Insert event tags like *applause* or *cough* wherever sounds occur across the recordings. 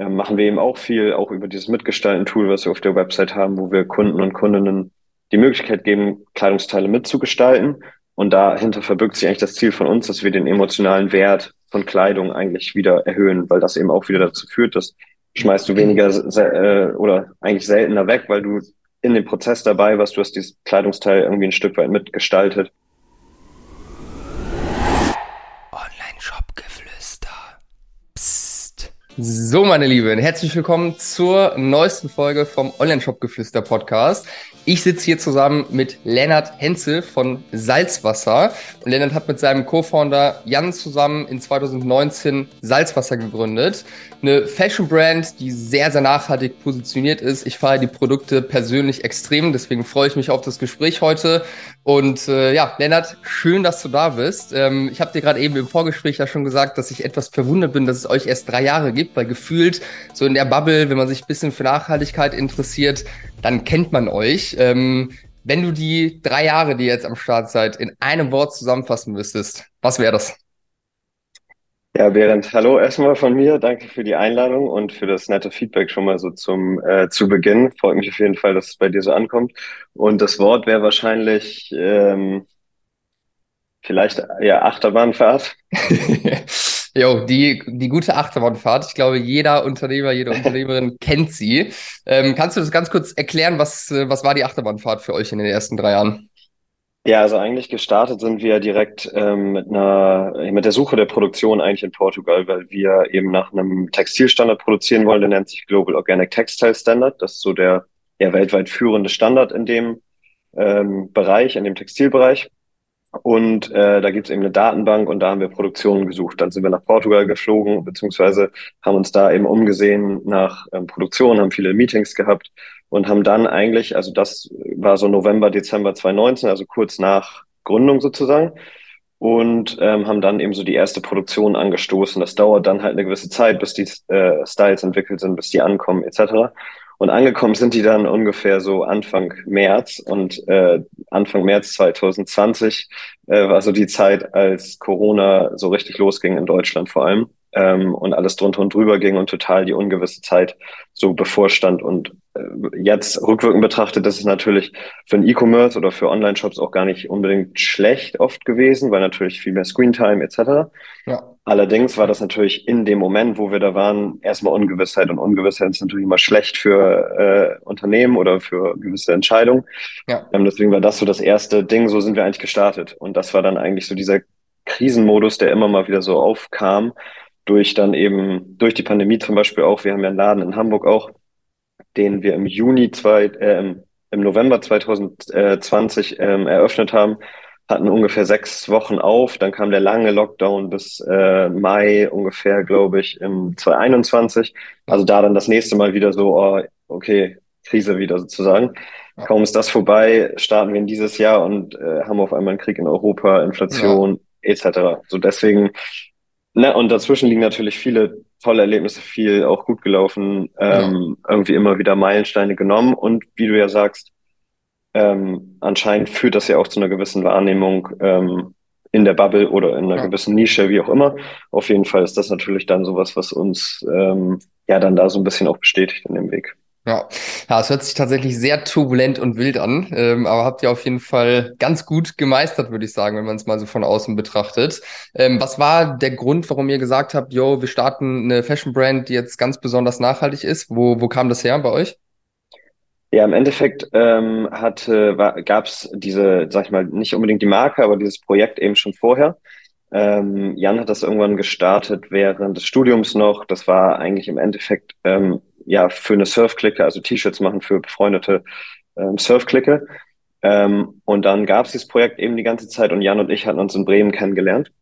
äh, machen wir eben auch viel, auch über dieses Mitgestalten-Tool, was wir auf der Website haben, wo wir Kunden und Kundinnen die Möglichkeit geben, Kleidungsteile mitzugestalten. Und dahinter verbirgt sich eigentlich das Ziel von uns, dass wir den emotionalen Wert von Kleidung eigentlich wieder erhöhen, weil das eben auch wieder dazu führt, dass schmeißt du weniger äh, oder eigentlich seltener weg, weil du in dem Prozess dabei warst, du hast dieses Kleidungsteil irgendwie ein Stück weit mitgestaltet. Online-Shop-Geflüster. So, meine Lieben, herzlich willkommen zur neuesten Folge vom Online-Shop-Geflüster-Podcast. Ich sitze hier zusammen mit Lennart Henze von Salzwasser. Und Lennart hat mit seinem Co-Founder Jan zusammen in 2019 Salzwasser gegründet. Eine Fashion-Brand, die sehr, sehr nachhaltig positioniert ist. Ich fahre die Produkte persönlich extrem, deswegen freue ich mich auf das Gespräch heute. Und äh, ja, Lennart, schön, dass du da bist. Ähm, ich habe dir gerade eben im Vorgespräch ja schon gesagt, dass ich etwas verwundert bin, dass es euch erst drei Jahre gibt, weil gefühlt so in der Bubble, wenn man sich ein bisschen für Nachhaltigkeit interessiert, dann kennt man euch. Ähm, wenn du die drei Jahre, die ihr jetzt am Start seid, in einem Wort zusammenfassen müsstest, was wäre das? Ja, Berend, hallo erstmal von mir. Danke für die Einladung und für das nette Feedback schon mal so zum äh, zu Beginn. Freut mich auf jeden Fall, dass es bei dir so ankommt. Und das Wort wäre wahrscheinlich ähm, vielleicht ja Achterbahnfahrt. *laughs* Jo, die, die gute Achterbahnfahrt. Ich glaube, jeder Unternehmer, jede Unternehmerin *laughs* kennt sie. Ähm, kannst du das ganz kurz erklären, was, äh, was war die Achterbahnfahrt für euch in den ersten drei Jahren? Ja, also eigentlich gestartet sind wir direkt ähm, mit einer, mit der Suche der Produktion eigentlich in Portugal, weil wir eben nach einem Textilstandard produzieren wollen, der nennt sich Global Organic Textile Standard. Das ist so der, der weltweit führende Standard in dem ähm, Bereich, in dem Textilbereich. Und äh, da gibt's eben eine Datenbank und da haben wir Produktionen gesucht. Dann sind wir nach Portugal geflogen, beziehungsweise haben uns da eben umgesehen nach ähm, Produktion, haben viele Meetings gehabt und haben dann eigentlich, also das war so November, Dezember 2019, also kurz nach Gründung sozusagen, und ähm, haben dann eben so die erste Produktion angestoßen. Das dauert dann halt eine gewisse Zeit, bis die äh, Styles entwickelt sind, bis die ankommen etc. Und angekommen sind die dann ungefähr so Anfang März und äh, Anfang März 2020 äh, war so die Zeit, als Corona so richtig losging in Deutschland vor allem ähm, und alles drunter und drüber ging und total die ungewisse Zeit so bevorstand. Und jetzt rückwirkend betrachtet, das ist natürlich für ein E-Commerce oder für Online-Shops auch gar nicht unbedingt schlecht oft gewesen, weil natürlich viel mehr Screentime etc. Ja. Allerdings war das natürlich in dem Moment, wo wir da waren, erstmal Ungewissheit und Ungewissheit ist natürlich immer schlecht für äh, Unternehmen oder für gewisse Entscheidungen. Ja. Ähm, deswegen war das so das erste Ding, so sind wir eigentlich gestartet. Und das war dann eigentlich so dieser Krisenmodus, der immer mal wieder so aufkam, durch dann eben, durch die Pandemie zum Beispiel auch, wir haben ja einen Laden in Hamburg auch, den wir im Juni zwei, äh, im November 2020 ähm, eröffnet haben, hatten ungefähr sechs Wochen auf, dann kam der lange Lockdown bis äh, Mai ungefähr, glaube ich, im 2021. Also da dann das nächste Mal wieder so, oh, okay, Krise wieder sozusagen. Kaum ist das vorbei, starten wir in dieses Jahr und äh, haben auf einmal einen Krieg in Europa, Inflation ja. etc. So deswegen Ne, und dazwischen liegen natürlich viele tolle Erlebnisse, viel auch gut gelaufen, ähm, ja. irgendwie immer wieder Meilensteine genommen und wie du ja sagst, ähm, anscheinend führt das ja auch zu einer gewissen Wahrnehmung ähm, in der Bubble oder in einer ja. gewissen Nische, wie auch immer. Auf jeden Fall ist das natürlich dann sowas, was uns ähm, ja dann da so ein bisschen auch bestätigt in dem Weg. Ja. ja, es hört sich tatsächlich sehr turbulent und wild an, ähm, aber habt ihr auf jeden Fall ganz gut gemeistert, würde ich sagen, wenn man es mal so von außen betrachtet. Ähm, was war der Grund, warum ihr gesagt habt, yo, wir starten eine Fashion-Brand, die jetzt ganz besonders nachhaltig ist? Wo, wo kam das her bei euch? Ja, im Endeffekt ähm, gab es diese, sag ich mal, nicht unbedingt die Marke, aber dieses Projekt eben schon vorher. Ähm, Jan hat das irgendwann gestartet während des Studiums noch. Das war eigentlich im Endeffekt ähm, ja für eine Surfklicke, also T-Shirts machen für befreundete ähm, Surfklicke. Ähm, und dann gab es dieses Projekt eben die ganze Zeit und Jan und ich hatten uns in Bremen kennengelernt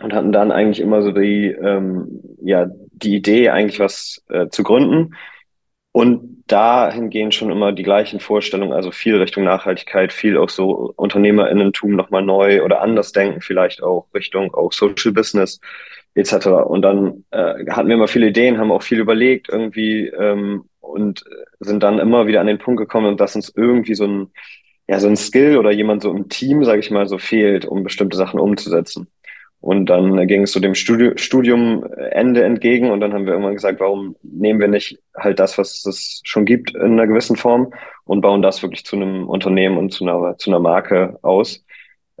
und hatten dann eigentlich immer so die, ähm, ja, die Idee, eigentlich was äh, zu gründen. Und dahingehend schon immer die gleichen Vorstellungen, also viel Richtung Nachhaltigkeit, viel auch so UnternehmerInnentum nochmal neu oder anders denken, vielleicht auch Richtung auch Social Business etc. Und dann äh, hatten wir immer viele Ideen, haben auch viel überlegt irgendwie ähm, und sind dann immer wieder an den Punkt gekommen, dass uns irgendwie so ein ja so ein Skill oder jemand so im Team, sage ich mal, so fehlt, um bestimmte Sachen umzusetzen. Und dann ging es so dem Studi Studiumende entgegen und dann haben wir irgendwann gesagt, warum nehmen wir nicht halt das, was es schon gibt in einer gewissen Form und bauen das wirklich zu einem Unternehmen und zu einer, zu einer Marke aus.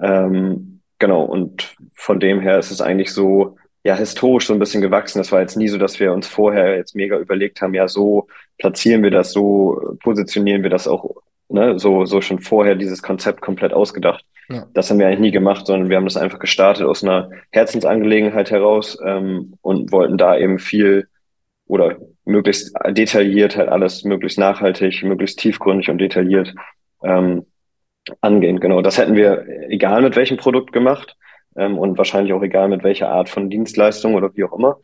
Ähm, genau, und von dem her ist es eigentlich so, ja, historisch so ein bisschen gewachsen. Das war jetzt nie so, dass wir uns vorher jetzt mega überlegt haben, ja, so platzieren wir das, so positionieren wir das auch, ne, so, so schon vorher dieses Konzept komplett ausgedacht. Ja. Das haben wir eigentlich nie gemacht, sondern wir haben das einfach gestartet aus einer Herzensangelegenheit heraus ähm, und wollten da eben viel oder möglichst detailliert halt alles möglichst nachhaltig, möglichst tiefgründig und detailliert ähm, angehen. Genau, das hätten wir egal mit welchem Produkt gemacht ähm, und wahrscheinlich auch egal mit welcher Art von Dienstleistung oder wie auch immer.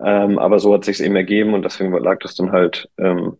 Ähm, aber so hat sich eben ergeben und deswegen lag das dann halt ähm,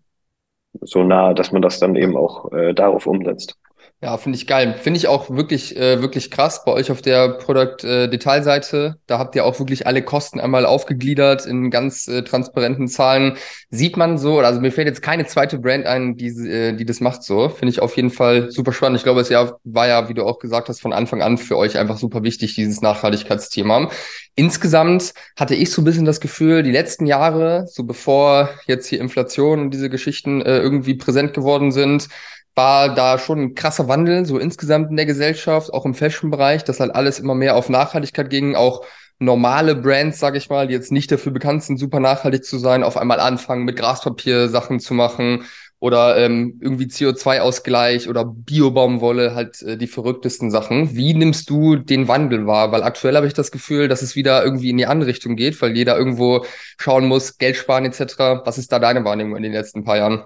so nah, dass man das dann eben auch äh, darauf umsetzt. Ja, finde ich geil. Finde ich auch wirklich, äh, wirklich krass bei euch auf der Product-Detailseite. Äh, da habt ihr auch wirklich alle Kosten einmal aufgegliedert in ganz äh, transparenten Zahlen. Sieht man so, also mir fällt jetzt keine zweite Brand ein, die, äh, die das macht so. Finde ich auf jeden Fall super spannend. Ich glaube, es ja, war ja, wie du auch gesagt hast, von Anfang an für euch einfach super wichtig, dieses Nachhaltigkeitsthema. Insgesamt hatte ich so ein bisschen das Gefühl, die letzten Jahre, so bevor jetzt hier Inflation und diese Geschichten äh, irgendwie präsent geworden sind, war da schon ein krasser Wandel, so insgesamt in der Gesellschaft, auch im Fashion-Bereich, dass halt alles immer mehr auf Nachhaltigkeit ging, auch normale Brands, sage ich mal, die jetzt nicht dafür bekannt sind, super nachhaltig zu sein, auf einmal anfangen, mit Graspapier Sachen zu machen oder ähm, irgendwie CO2-Ausgleich oder Biobaumwolle, halt äh, die verrücktesten Sachen. Wie nimmst du den Wandel wahr? Weil aktuell habe ich das Gefühl, dass es wieder irgendwie in die andere Richtung geht, weil jeder irgendwo schauen muss, Geld sparen etc. Was ist da deine Wahrnehmung in den letzten paar Jahren?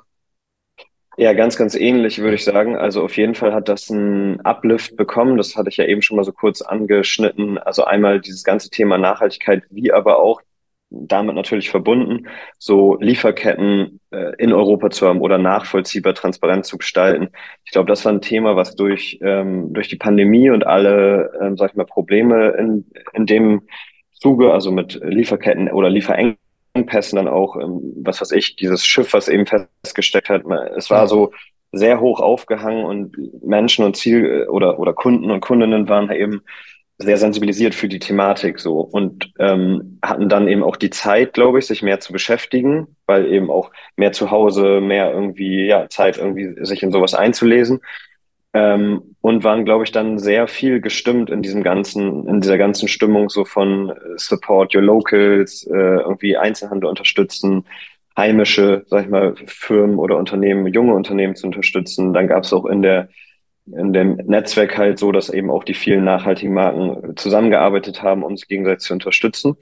Ja, ganz, ganz ähnlich, würde ich sagen. Also auf jeden Fall hat das einen Uplift bekommen. Das hatte ich ja eben schon mal so kurz angeschnitten. Also einmal dieses ganze Thema Nachhaltigkeit, wie aber auch damit natürlich verbunden, so Lieferketten äh, in Europa zu haben oder nachvollziehbar transparent zu gestalten. Ich glaube, das war ein Thema, was durch, ähm, durch die Pandemie und alle, ähm, sag ich mal, Probleme in, in dem Zuge, also mit Lieferketten oder Lieferengpässen, Engpässen dann auch, ähm, was weiß ich, dieses Schiff, was eben festgesteckt hat, es war so sehr hoch aufgehangen und Menschen und Ziel äh, oder, oder Kunden und Kundinnen waren eben sehr sensibilisiert für die Thematik so und ähm, hatten dann eben auch die Zeit, glaube ich, sich mehr zu beschäftigen, weil eben auch mehr zu Hause, mehr irgendwie, ja, Zeit irgendwie sich in sowas einzulesen. Ähm, und waren, glaube ich, dann sehr viel gestimmt in diesem ganzen, in dieser ganzen Stimmung so von äh, Support Your Locals, äh, irgendwie Einzelhandel unterstützen, heimische, sag ich mal, Firmen oder Unternehmen, junge Unternehmen zu unterstützen. Dann gab es auch in der in dem Netzwerk halt so, dass eben auch die vielen nachhaltigen Marken zusammengearbeitet haben, um sich gegenseitig zu unterstützen.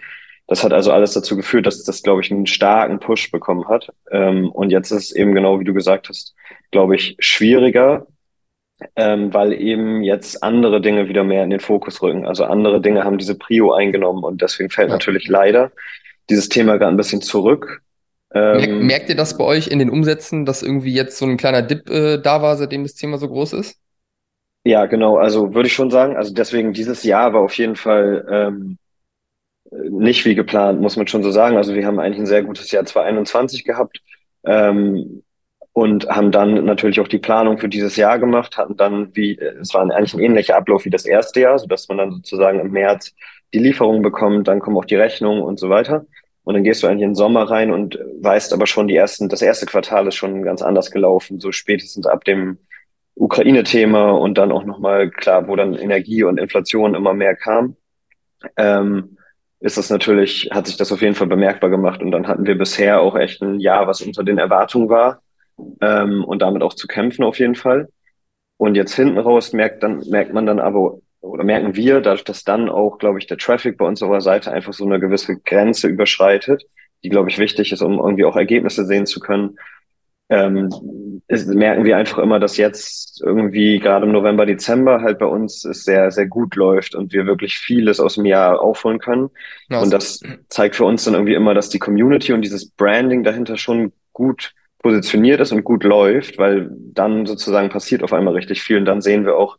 Das hat also alles dazu geführt, dass das, glaube ich, einen starken Push bekommen hat. Ähm, und jetzt ist es eben genau, wie du gesagt hast, glaube ich, schwieriger, ähm, weil eben jetzt andere Dinge wieder mehr in den Fokus rücken. Also andere Dinge haben diese Prio eingenommen und deswegen fällt ja. natürlich leider dieses Thema gerade ein bisschen zurück. Ähm, Merkt ihr das bei euch in den Umsätzen, dass irgendwie jetzt so ein kleiner Dip äh, da war, seitdem das Thema so groß ist? Ja, genau. Also würde ich schon sagen. Also deswegen dieses Jahr war auf jeden Fall ähm, nicht wie geplant, muss man schon so sagen. Also wir haben eigentlich ein sehr gutes Jahr 2021 gehabt. Ähm, und haben dann natürlich auch die Planung für dieses Jahr gemacht, hatten dann wie, es war eigentlich ein ähnlicher Ablauf wie das erste Jahr, so dass man dann sozusagen im März die Lieferung bekommt, dann kommen auch die Rechnungen und so weiter. Und dann gehst du eigentlich in den Sommer rein und weißt aber schon, die ersten, das erste Quartal ist schon ganz anders gelaufen, so spätestens ab dem Ukraine-Thema und dann auch nochmal, klar, wo dann Energie und Inflation immer mehr kam, ähm, ist das natürlich, hat sich das auf jeden Fall bemerkbar gemacht. Und dann hatten wir bisher auch echt ein Jahr, was unter den Erwartungen war ähm, und damit auch zu kämpfen auf jeden Fall. Und jetzt hinten raus merkt dann merkt man dann aber oder merken wir, dadurch, dass dann auch, glaube ich, der Traffic bei unserer Seite einfach so eine gewisse Grenze überschreitet, die, glaube ich, wichtig ist, um irgendwie auch Ergebnisse sehen zu können, ähm, ist, merken wir einfach immer, dass jetzt irgendwie gerade im November, Dezember halt bei uns es sehr, sehr gut läuft und wir wirklich vieles aus dem Jahr aufholen können. Awesome. Und das zeigt für uns dann irgendwie immer, dass die Community und dieses Branding dahinter schon gut positioniert ist und gut läuft, weil dann sozusagen passiert auf einmal richtig viel und dann sehen wir auch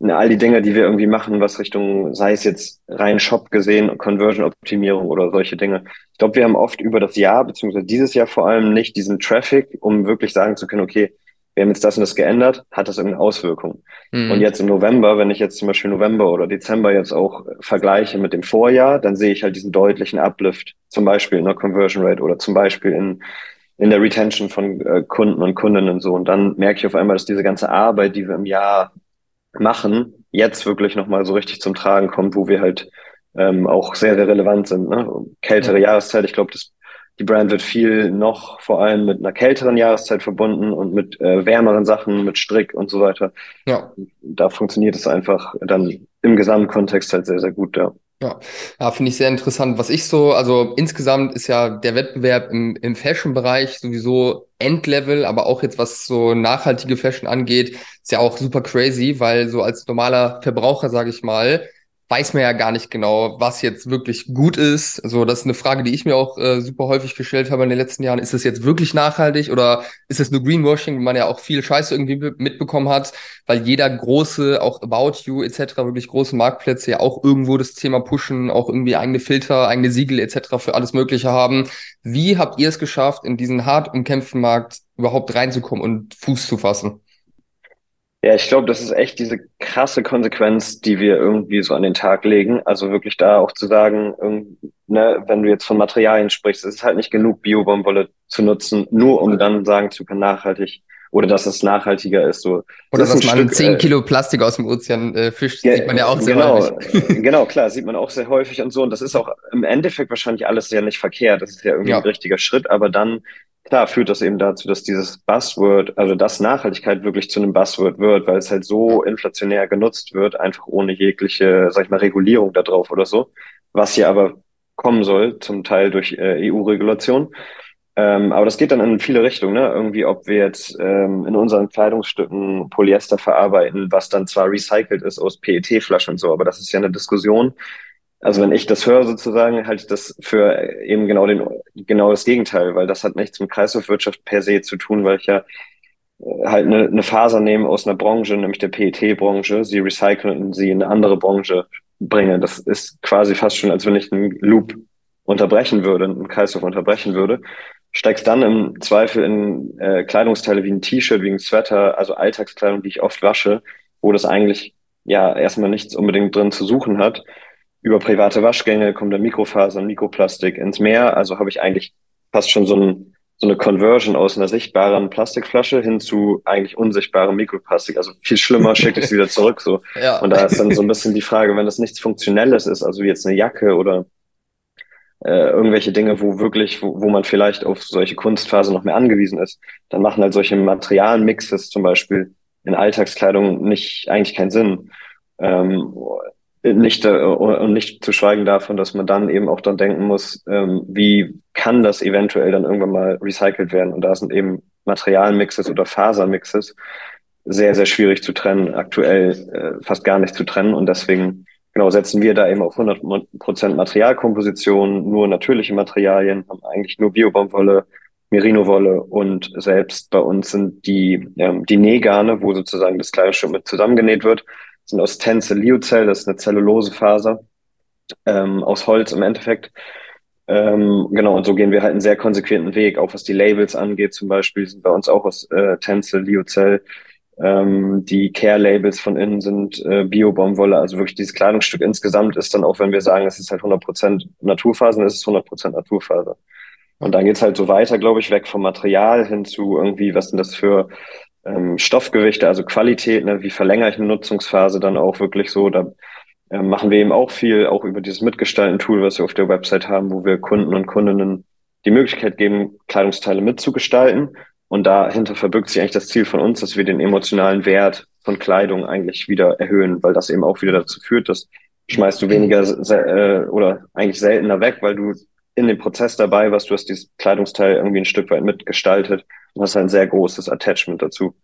all die Dinge, die wir irgendwie machen, was Richtung, sei es jetzt rein Shop gesehen, Conversion-Optimierung oder solche Dinge. Ich glaube, wir haben oft über das Jahr, beziehungsweise dieses Jahr vor allem nicht diesen Traffic, um wirklich sagen zu können, okay, wir haben jetzt das und das geändert, hat das irgendeine Auswirkung? Mhm. Und jetzt im November, wenn ich jetzt zum Beispiel November oder Dezember jetzt auch vergleiche mit dem Vorjahr, dann sehe ich halt diesen deutlichen Uplift, zum Beispiel in der Conversion Rate oder zum Beispiel in, in der Retention von äh, Kunden und Kundinnen und so. Und dann merke ich auf einmal, dass diese ganze Arbeit, die wir im Jahr machen, jetzt wirklich nochmal so richtig zum Tragen kommt, wo wir halt ähm, auch sehr, sehr relevant sind. Ne? Kältere ja. Jahreszeit, ich glaube, das die Brand wird viel noch vor allem mit einer kälteren Jahreszeit verbunden und mit äh, wärmeren Sachen, mit Strick und so weiter. Ja. Da funktioniert es einfach dann im Gesamtkontext halt sehr, sehr gut, ja. Ja, ja finde ich sehr interessant. Was ich so, also insgesamt ist ja der Wettbewerb im, im Fashion-Bereich sowieso Endlevel, aber auch jetzt was so nachhaltige Fashion angeht, ist ja auch super crazy, weil so als normaler Verbraucher, sage ich mal, weiß man ja gar nicht genau, was jetzt wirklich gut ist. Also das ist eine Frage, die ich mir auch äh, super häufig gestellt habe in den letzten Jahren. Ist das jetzt wirklich nachhaltig oder ist es nur Greenwashing, wo man ja auch viel Scheiße irgendwie mitbekommen hat, weil jeder große, auch About You etc., wirklich große Marktplätze ja auch irgendwo das Thema pushen, auch irgendwie eigene Filter, eigene Siegel etc. für alles Mögliche haben. Wie habt ihr es geschafft, in diesen hart umkämpften Markt überhaupt reinzukommen und Fuß zu fassen? Ja, ich glaube, das ist echt diese krasse Konsequenz, die wir irgendwie so an den Tag legen. Also wirklich da auch zu sagen, ne, wenn du jetzt von Materialien sprichst, es ist halt nicht genug Biobaumwolle zu nutzen, nur um dann sagen zu können, nachhaltig oder dass es nachhaltiger ist. So, oder das dass man Stück, 10 äh, Kilo Plastik aus dem Ozean äh, fischt, sieht man ja auch sehr genau, häufig. *laughs* genau, klar, sieht man auch sehr häufig und so. Und das ist auch im Endeffekt wahrscheinlich alles sehr nicht verkehrt. Das ist ja irgendwie ja. ein richtiger Schritt, aber dann klar führt das eben dazu, dass dieses Buzzword, also dass Nachhaltigkeit wirklich zu einem Buzzword wird, weil es halt so inflationär genutzt wird, einfach ohne jegliche, sag ich mal, Regulierung da drauf oder so, was hier aber kommen soll, zum Teil durch äh, EU-Regulation. Ähm, aber das geht dann in viele Richtungen, ne? Irgendwie, ob wir jetzt ähm, in unseren Kleidungsstücken Polyester verarbeiten, was dann zwar recycelt ist aus PET-Flaschen und so, aber das ist ja eine Diskussion, also wenn ich das höre sozusagen, halte ich das für eben genau den, genau das Gegenteil, weil das hat nichts mit Kreislaufwirtschaft per se zu tun, weil ich ja äh, halt eine, eine Faser nehme aus einer Branche, nämlich der PET-Branche, sie recyceln und sie in eine andere Branche bringe. Das ist quasi fast schon, als wenn ich einen Loop unterbrechen würde, einen Kreislauf unterbrechen würde. Steigst dann im Zweifel in äh, Kleidungsteile wie ein T-Shirt, wie ein Sweater, also Alltagskleidung, die ich oft wasche, wo das eigentlich ja erstmal nichts unbedingt drin zu suchen hat über private Waschgänge kommt dann Mikrofasern, Mikroplastik ins Meer. Also habe ich eigentlich fast schon so, ein, so eine Conversion aus einer sichtbaren Plastikflasche hin zu eigentlich unsichtbarem Mikroplastik. Also viel schlimmer *laughs* schicke ich es wieder zurück. So. Ja. Und da ist dann so ein bisschen die Frage, wenn das nichts Funktionelles ist, also wie jetzt eine Jacke oder äh, irgendwelche Dinge, wo wirklich, wo, wo man vielleicht auf solche Kunstphase noch mehr angewiesen ist, dann machen halt solche Materialmixes zum Beispiel in Alltagskleidung nicht eigentlich keinen Sinn. Ähm, nicht äh, und nicht zu schweigen davon, dass man dann eben auch dann denken muss, ähm, wie kann das eventuell dann irgendwann mal recycelt werden? Und da sind eben Materialmixes oder Fasermixes sehr, sehr schwierig zu trennen, aktuell äh, fast gar nicht zu trennen. Und deswegen genau setzen wir da eben auf 100 Prozent Materialkomposition, nur natürliche Materialien, haben eigentlich nur Biobaumwolle, Merino-Wolle und selbst bei uns sind die, ähm, die Nähgarne, wo sozusagen das Kleidungsstück mit zusammengenäht wird, sind aus Tencel Liozell, das ist eine Zellulosefaser ähm, aus Holz im Endeffekt. Ähm, genau, und so gehen wir halt einen sehr konsequenten Weg, auch was die Labels angeht. Zum Beispiel sind bei uns auch aus äh, Tencel, Liozell. Ähm, die Care-Labels von innen sind äh, Bio-Baumwolle. Also wirklich dieses Kleidungsstück insgesamt ist dann auch, wenn wir sagen, es ist halt 100% Naturfaser, dann ist es 100% Naturfaser. Und dann geht's halt so weiter, glaube ich, weg vom Material hin zu irgendwie, was sind das für ähm, Stoffgewichte, also Qualität, ne, wie verlängere ich eine Nutzungsphase dann auch wirklich so. Da äh, machen wir eben auch viel, auch über dieses Mitgestalten-Tool, was wir auf der Website haben, wo wir Kunden und Kundinnen die Möglichkeit geben, Kleidungsteile mitzugestalten. Und dahinter verbirgt sich eigentlich das Ziel von uns, dass wir den emotionalen Wert von Kleidung eigentlich wieder erhöhen, weil das eben auch wieder dazu führt, dass schmeißt du weniger äh, oder eigentlich seltener weg, weil du in dem Prozess dabei warst, du hast dieses Kleidungsteil irgendwie ein Stück weit mitgestaltet und hast ein sehr großes Attachment dazu.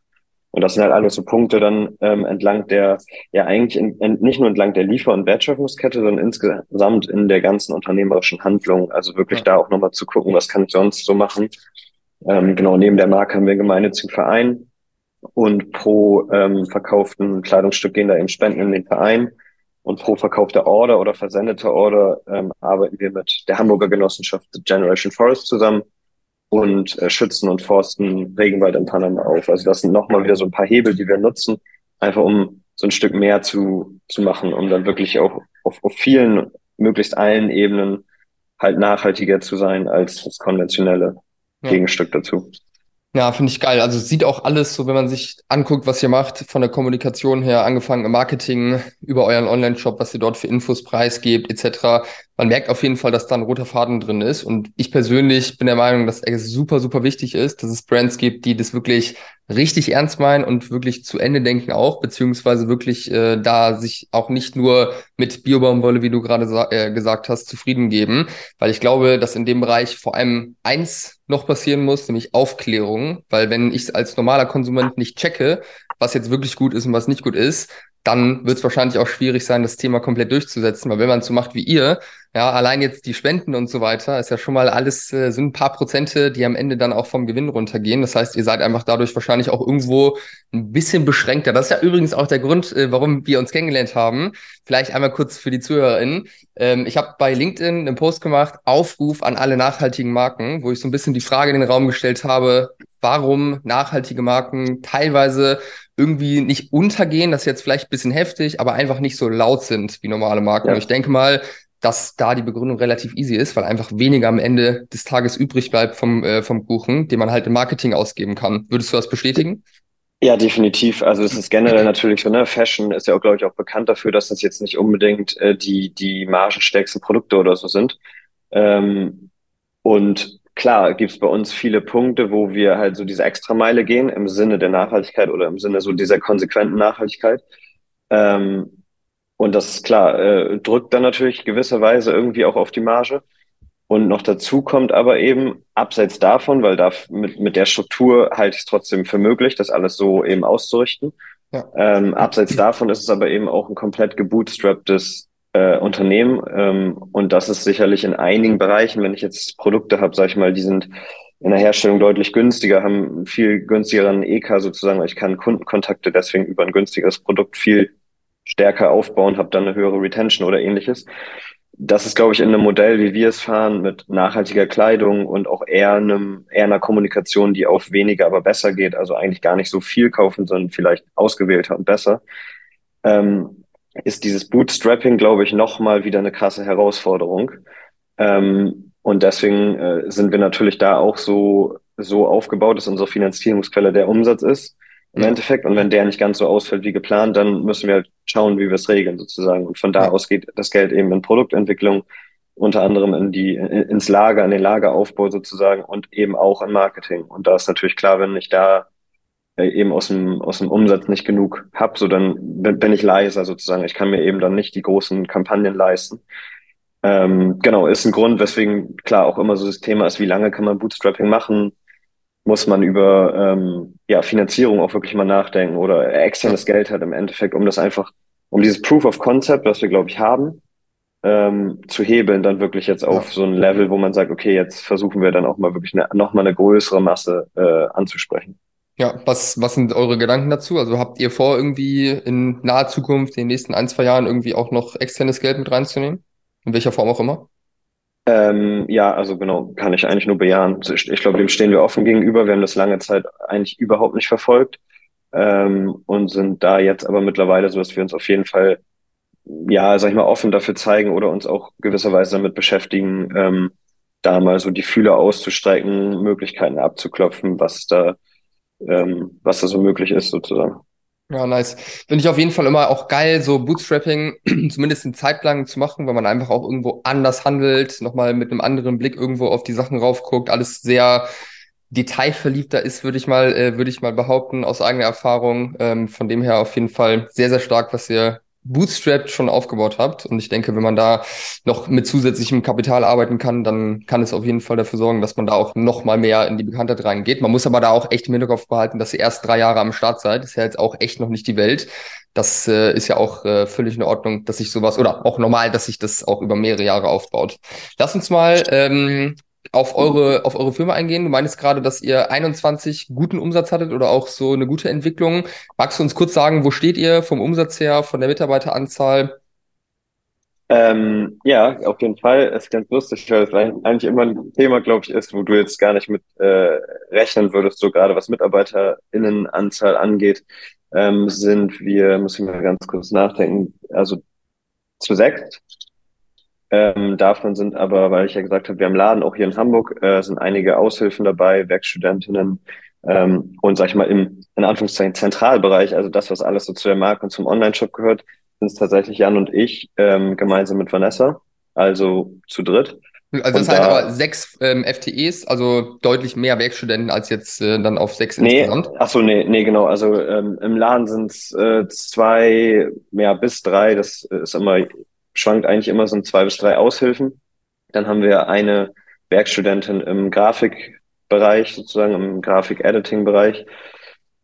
Und das sind halt alles so Punkte dann ähm, entlang der, ja eigentlich in, in, nicht nur entlang der Liefer- und Wertschöpfungskette, sondern insgesamt in der ganzen unternehmerischen Handlung. Also wirklich ja. da auch nochmal zu gucken, was kann ich sonst so machen. Ähm, genau, neben der Marke haben wir einen gemeinnützigen Verein und pro ähm, verkauften Kleidungsstück gehen da eben Spenden in den Verein. Und pro verkaufter Order oder versendete Order ähm, arbeiten wir mit der Hamburger Genossenschaft Generation Forest zusammen und äh, schützen und forsten Regenwald in Panama auf. Also das sind nochmal wieder so ein paar Hebel, die wir nutzen, einfach um so ein Stück mehr zu, zu machen, um dann wirklich auch auf, auf vielen, möglichst allen Ebenen halt nachhaltiger zu sein als das konventionelle ja. Gegenstück dazu. Ja, finde ich geil. Also sieht auch alles so, wenn man sich anguckt, was ihr macht, von der Kommunikation her, angefangen im Marketing, über euren Online-Shop, was ihr dort für Infos preisgebt, etc. Man merkt auf jeden Fall, dass da ein roter Faden drin ist. Und ich persönlich bin der Meinung, dass es super, super wichtig ist, dass es Brands gibt, die das wirklich richtig ernst meinen und wirklich zu Ende denken auch, beziehungsweise wirklich äh, da sich auch nicht nur mit Biobaumwolle, wie du gerade äh, gesagt hast, zufrieden geben. Weil ich glaube, dass in dem Bereich vor allem eins noch passieren muss, nämlich Aufklärung. Weil wenn ich es als normaler Konsument nicht checke, was jetzt wirklich gut ist und was nicht gut ist, dann wird es wahrscheinlich auch schwierig sein, das Thema komplett durchzusetzen. Weil wenn man so macht wie ihr, ja, allein jetzt die Spenden und so weiter, ist ja schon mal alles, äh, sind ein paar Prozente, die am Ende dann auch vom Gewinn runtergehen. Das heißt, ihr seid einfach dadurch wahrscheinlich auch irgendwo ein bisschen beschränkter. Das ist ja übrigens auch der Grund, äh, warum wir uns kennengelernt haben. Vielleicht einmal kurz für die ZuhörerInnen. Ähm, ich habe bei LinkedIn einen Post gemacht, Aufruf an alle nachhaltigen Marken, wo ich so ein bisschen die Frage in den Raum gestellt habe, warum nachhaltige Marken teilweise irgendwie nicht untergehen, das ist jetzt vielleicht ein bisschen heftig, aber einfach nicht so laut sind wie normale Marken. Ja. Ich denke mal, dass da die Begründung relativ easy ist, weil einfach weniger am Ende des Tages übrig bleibt vom, äh, vom Kuchen, den man halt im Marketing ausgeben kann. Würdest du das bestätigen? Ja, definitiv. Also es ist generell natürlich so, ne, Fashion ist ja auch, glaube ich, auch bekannt dafür, dass das jetzt nicht unbedingt äh, die, die margenstärksten Produkte oder so sind. Ähm, und klar gibt es bei uns viele Punkte, wo wir halt so diese Extrameile gehen im Sinne der Nachhaltigkeit oder im Sinne so dieser konsequenten Nachhaltigkeit. Ähm, und das ist klar, äh, drückt dann natürlich gewisserweise irgendwie auch auf die Marge. Und noch dazu kommt aber eben, abseits davon, weil da mit, mit der Struktur halte ich es trotzdem für möglich, das alles so eben auszurichten. Ja. Ähm, abseits davon ist es aber eben auch ein komplett gebootstrapptes äh, Unternehmen. Ähm, und das ist sicherlich in einigen Bereichen, wenn ich jetzt Produkte habe, sage ich mal, die sind in der Herstellung deutlich günstiger, haben viel günstigeren EK sozusagen. Ich kann Kundenkontakte deswegen über ein günstigeres Produkt viel stärker aufbauen, habe dann eine höhere Retention oder ähnliches. Das ist, glaube ich, in einem Modell, wie wir es fahren, mit nachhaltiger Kleidung und auch eher einem, eher einer Kommunikation, die auf weniger, aber besser geht. Also eigentlich gar nicht so viel kaufen, sondern vielleicht ausgewählter und besser. Ähm, ist dieses Bootstrapping, glaube ich, nochmal wieder eine krasse Herausforderung. Ähm, und deswegen äh, sind wir natürlich da auch so, so aufgebaut, dass unsere Finanzierungsquelle der Umsatz ist im Endeffekt. Und wenn der nicht ganz so ausfällt wie geplant, dann müssen wir halt schauen, wie wir es regeln sozusagen. Und von da aus geht das Geld eben in Produktentwicklung, unter anderem in die, ins Lager, in den Lageraufbau sozusagen und eben auch in Marketing. Und da ist natürlich klar, wenn ich da eben aus dem, aus dem Umsatz nicht genug habe, so dann bin ich leiser sozusagen. Ich kann mir eben dann nicht die großen Kampagnen leisten. Ähm, genau, ist ein Grund, weswegen klar auch immer so das Thema ist, wie lange kann man Bootstrapping machen? Muss man über ähm, ja, Finanzierung auch wirklich mal nachdenken oder externes Geld hat im Endeffekt, um das einfach, um dieses Proof of Concept, was wir, glaube ich, haben, ähm, zu hebeln, dann wirklich jetzt auf ja. so ein Level, wo man sagt, okay, jetzt versuchen wir dann auch mal wirklich eine, noch mal eine größere Masse äh, anzusprechen. Ja, was, was sind eure Gedanken dazu? Also habt ihr vor, irgendwie in naher Zukunft, in den nächsten ein, zwei Jahren irgendwie auch noch externes Geld mit reinzunehmen? In welcher Form auch immer? Ähm, ja, also genau, kann ich eigentlich nur bejahen. Ich glaube, dem stehen wir offen gegenüber. Wir haben das lange Zeit eigentlich überhaupt nicht verfolgt ähm, und sind da jetzt aber mittlerweile so, dass wir uns auf jeden Fall, ja, sag ich mal, offen dafür zeigen oder uns auch gewisserweise damit beschäftigen, ähm, da mal so die Fühler auszustrecken, Möglichkeiten abzuklopfen, was da ähm, was da so möglich ist sozusagen. Ja, nice. Finde ich auf jeden Fall immer auch geil, so Bootstrapping *clears throat* zumindest in Zeitplan zu machen, weil man einfach auch irgendwo anders handelt, nochmal mit einem anderen Blick irgendwo auf die Sachen raufguckt, alles sehr detailverliebter ist, würde ich mal, äh, würde ich mal behaupten, aus eigener Erfahrung. Ähm, von dem her auf jeden Fall sehr, sehr stark, was ihr bootstrapped schon aufgebaut habt. Und ich denke, wenn man da noch mit zusätzlichem Kapital arbeiten kann, dann kann es auf jeden Fall dafür sorgen, dass man da auch noch mal mehr in die Bekanntheit reingeht. Man muss aber da auch echt im Hinterkopf behalten, dass ihr erst drei Jahre am Start seid. Ist ja jetzt auch echt noch nicht die Welt. Das äh, ist ja auch äh, völlig in Ordnung, dass sich sowas oder auch normal, dass sich das auch über mehrere Jahre aufbaut. Lass uns mal ähm, auf eure, auf eure Firma eingehen. Du meinst gerade, dass ihr 21 guten Umsatz hattet oder auch so eine gute Entwicklung. Magst du uns kurz sagen, wo steht ihr vom Umsatz her, von der Mitarbeiteranzahl? Ähm, ja, auf jeden Fall. Es ist ganz lustig, weil es eigentlich immer ein Thema, glaube ich, ist, wo du jetzt gar nicht mit äh, rechnen würdest, so gerade was MitarbeiterInnenanzahl angeht, ähm, sind wir, muss ich mal ganz kurz nachdenken, also zu sechs. Ähm, davon sind aber, weil ich ja gesagt habe, wir haben Laden auch hier in Hamburg, äh, sind einige Aushilfen dabei, Werkstudentinnen ähm, und sag ich mal im in Anführungszeichen Zentralbereich, also das, was alles so zu der Marke und zum Online-Shop gehört, sind es tatsächlich Jan und ich ähm, gemeinsam mit Vanessa, also zu dritt. Also das heißt aber sechs ähm, FTEs, also deutlich mehr Werkstudenten als jetzt äh, dann auf sechs nee, insgesamt. Ach so, nee, nee, genau. Also ähm, im Laden sind es äh, zwei, mehr bis drei. Das ist immer schwankt eigentlich immer so zwei bis drei Aushilfen. Dann haben wir eine Werkstudentin im Grafikbereich, sozusagen im Grafik-Editing-Bereich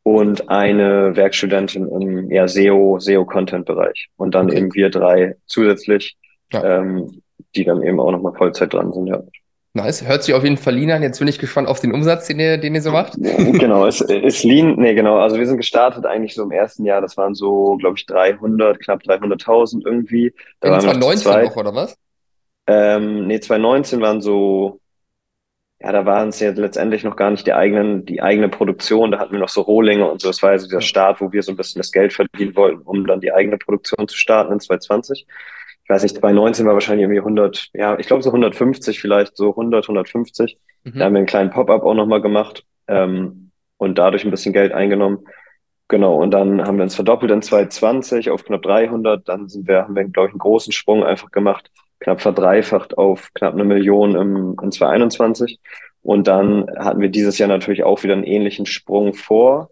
und eine Werkstudentin im ja, SEO, SEO-Content-Bereich. Und dann okay. eben wir drei zusätzlich, ja. ähm, die dann eben auch nochmal Vollzeit dran sind, ja. Nice. Hört sich auf jeden Fall lean an. Jetzt bin ich gespannt auf den Umsatz, den ihr, den ihr so macht. genau, es ist lean. Nee, genau. Also wir sind gestartet eigentlich so im ersten Jahr. Das waren so, glaube ich, 300, knapp 300.000 irgendwie. Da In 2019 noch, oder was? Ähm, nee, 2019 waren so ja, da waren es ja letztendlich noch gar nicht die eigenen, die eigene Produktion. Da hatten wir noch so Rohlinge und so. Das war also dieser Start, wo wir so ein bisschen das Geld verdienen wollten, um dann die eigene Produktion zu starten in 2020. Ich weiß nicht, 2019 war wahrscheinlich irgendwie 100, ja, ich glaube so 150 vielleicht, so 100, 150. Mhm. Da haben wir einen kleinen Pop-up auch nochmal gemacht ähm, und dadurch ein bisschen Geld eingenommen. Genau, und dann haben wir uns verdoppelt in 2020 auf knapp 300. Dann sind wir, haben wir, glaube ich, einen großen Sprung einfach gemacht knapp verdreifacht auf knapp eine Million im, in 2021. Und dann hatten wir dieses Jahr natürlich auch wieder einen ähnlichen Sprung vor.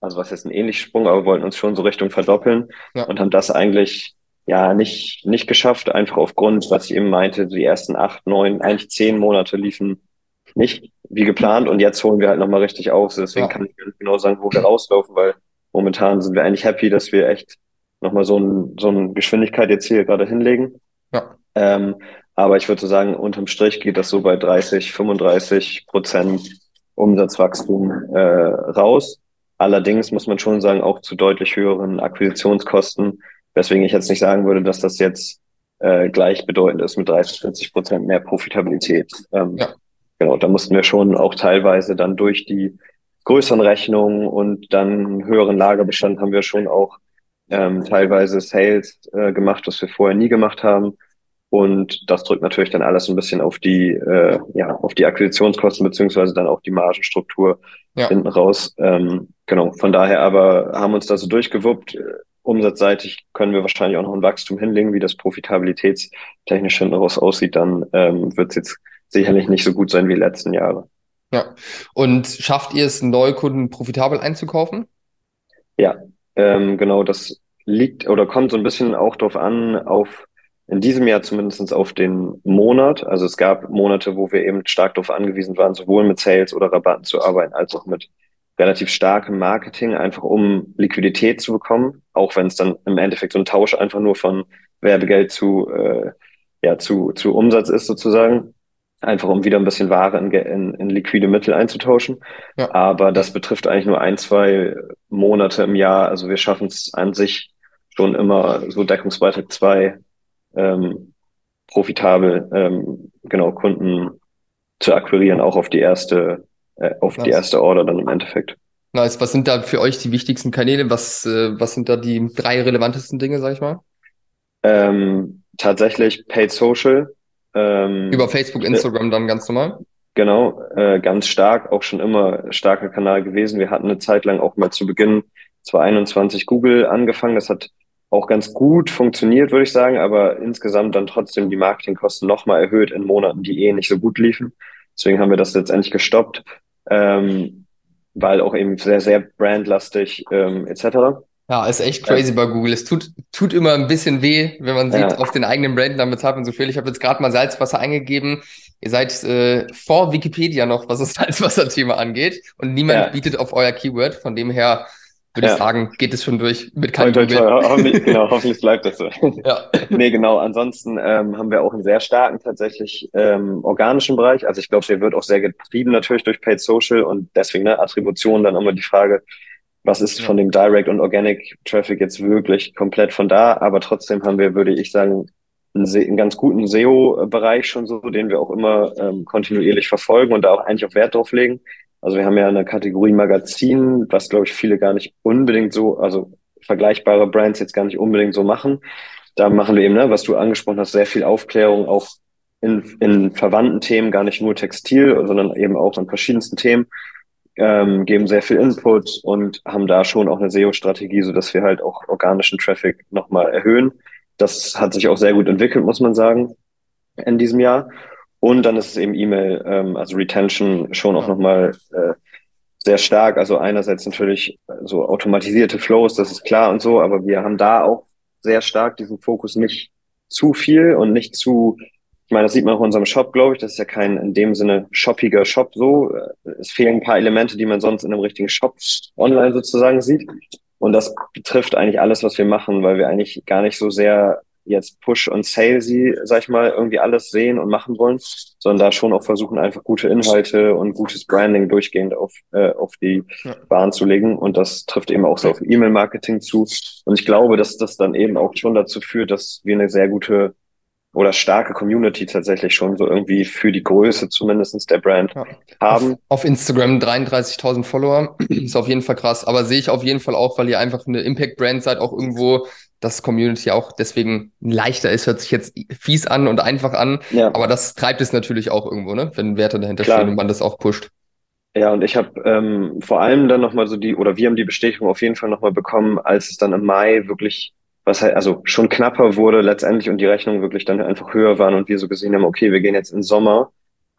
Also was ist ein ähnlicher Sprung, aber wir wollten uns schon so Richtung verdoppeln ja. und haben das eigentlich ja nicht, nicht geschafft, einfach aufgrund, was ich eben meinte, die ersten acht, neun, eigentlich zehn Monate liefen nicht wie geplant und jetzt holen wir halt nochmal richtig aus. Deswegen ja. kann ich ganz genau sagen, wo wir rauslaufen, weil momentan sind wir eigentlich happy, dass wir echt nochmal so, ein, so eine Geschwindigkeit jetzt hier gerade hinlegen. Ja. Ähm, aber ich würde so sagen, unterm Strich geht das so bei 30, 35 Prozent Umsatzwachstum äh, raus. Allerdings muss man schon sagen, auch zu deutlich höheren Akquisitionskosten, weswegen ich jetzt nicht sagen würde, dass das jetzt äh, gleichbedeutend ist mit 30, 40 Prozent mehr Profitabilität. Ähm, ja. Genau, da mussten wir schon auch teilweise dann durch die größeren Rechnungen und dann höheren Lagerbestand haben wir schon auch ähm, teilweise Sales äh, gemacht, was wir vorher nie gemacht haben. Und das drückt natürlich dann alles ein bisschen auf die, äh, ja, auf die Akquisitionskosten beziehungsweise dann auch die Margenstruktur ja. hinten raus. Ähm, genau, von daher aber haben uns da so durchgewuppt. Umsatzseitig können wir wahrscheinlich auch noch ein Wachstum hinlegen, wie das profitabilitätstechnisch hinten raus aussieht, dann ähm, wird es jetzt sicherlich nicht so gut sein wie die letzten Jahre. Ja. Und schafft ihr es, Neukunden profitabel einzukaufen? Ja, ähm, genau, das liegt oder kommt so ein bisschen auch drauf an, auf in diesem Jahr zumindest auf den Monat. Also es gab Monate, wo wir eben stark darauf angewiesen waren, sowohl mit Sales oder Rabatten zu arbeiten, als auch mit relativ starkem Marketing, einfach um Liquidität zu bekommen, auch wenn es dann im Endeffekt so ein Tausch einfach nur von Werbegeld zu, äh, ja, zu, zu Umsatz ist sozusagen. Einfach um wieder ein bisschen Ware in, in, in liquide Mittel einzutauschen. Ja. Aber das betrifft eigentlich nur ein, zwei Monate im Jahr. Also wir schaffen es an sich schon immer so Deckungsbeitrag zwei ähm, profitabel ähm, genau Kunden zu akquirieren, auch auf die erste, äh, auf nice. die erste Order dann im Endeffekt. Nice. Was sind da für euch die wichtigsten Kanäle? Was, äh, was sind da die drei relevantesten Dinge, sag ich mal? Ähm, tatsächlich Paid Social. Ähm, Über Facebook, Instagram dann ganz normal? Genau, äh, ganz stark, auch schon immer starker Kanal gewesen. Wir hatten eine Zeit lang auch mal zu Beginn 2021 Google angefangen. Das hat auch ganz gut funktioniert, würde ich sagen, aber insgesamt dann trotzdem die Marketingkosten nochmal erhöht in Monaten, die eh nicht so gut liefen. Deswegen haben wir das letztendlich gestoppt, ähm, weil auch eben sehr, sehr brandlastig ähm, etc. Ja, ist echt crazy bei Google. Es tut, tut immer ein bisschen weh, wenn man sieht, ja. auf den eigenen Brand, dann bezahlt man so viel. Ich habe jetzt gerade mal Salzwasser eingegeben. Ihr seid äh, vor Wikipedia noch, was das *laughs* Salzwasser-Thema angeht. Und niemand ja. bietet auf euer Keyword. Von dem her würde ja. ich sagen, geht es schon durch mit keinem toi, toi, toi. Hoffentlich, *laughs* genau, hoffentlich bleibt das so. ja. Nee, genau. Ansonsten ähm, haben wir auch einen sehr starken tatsächlich ähm, organischen Bereich. Also ich glaube, der wird auch sehr getrieben natürlich durch Paid Social und deswegen ne, Attribution dann immer die Frage, was ist von dem Direct und Organic Traffic jetzt wirklich komplett von da? Aber trotzdem haben wir, würde ich sagen, einen, einen ganz guten SEO-Bereich schon so, den wir auch immer ähm, kontinuierlich verfolgen und da auch eigentlich auch Wert drauf legen. Also wir haben ja eine Kategorie Magazin, was glaube ich viele gar nicht unbedingt so, also vergleichbare Brands jetzt gar nicht unbedingt so machen. Da machen wir eben, ne, was du angesprochen hast, sehr viel Aufklärung auch in, in verwandten Themen, gar nicht nur Textil, sondern eben auch in verschiedensten Themen, ähm, geben sehr viel Input und haben da schon auch eine SEO-Strategie, so dass wir halt auch organischen Traffic nochmal erhöhen. Das hat sich auch sehr gut entwickelt, muss man sagen, in diesem Jahr. Und dann ist es eben E-Mail, ähm, also Retention schon auch nochmal äh, sehr stark. Also einerseits natürlich so automatisierte Flows, das ist klar und so, aber wir haben da auch sehr stark diesen Fokus nicht zu viel und nicht zu, ich meine, das sieht man auch in unserem Shop, glaube ich, das ist ja kein in dem Sinne shoppiger Shop so. Es fehlen ein paar Elemente, die man sonst in einem richtigen Shop online sozusagen sieht. Und das betrifft eigentlich alles, was wir machen, weil wir eigentlich gar nicht so sehr jetzt Push und Salesy, sag ich mal, irgendwie alles sehen und machen wollen, sondern da schon auch versuchen, einfach gute Inhalte und gutes Branding durchgehend auf, äh, auf die ja. Bahn zu legen. Und das trifft eben auch so auf E-Mail-Marketing zu. Und ich glaube, dass das dann eben auch schon dazu führt, dass wir eine sehr gute oder starke Community tatsächlich schon so irgendwie für die Größe zumindestens der Brand ja. haben. Auf, auf Instagram 33.000 Follower *clears throat* ist auf jeden Fall krass, aber sehe ich auf jeden Fall auch, weil ihr einfach eine Impact-Brand seid, auch irgendwo dass Community auch deswegen leichter ist, hört sich jetzt fies an und einfach an, ja. aber das treibt es natürlich auch irgendwo, ne? wenn Werte dahinter Klar. stehen und man das auch pusht. Ja, und ich habe ähm, vor allem dann nochmal so die, oder wir haben die Bestätigung auf jeden Fall nochmal bekommen, als es dann im Mai wirklich, was halt, also schon knapper wurde letztendlich und die Rechnungen wirklich dann einfach höher waren und wir so gesehen haben, okay, wir gehen jetzt in Sommer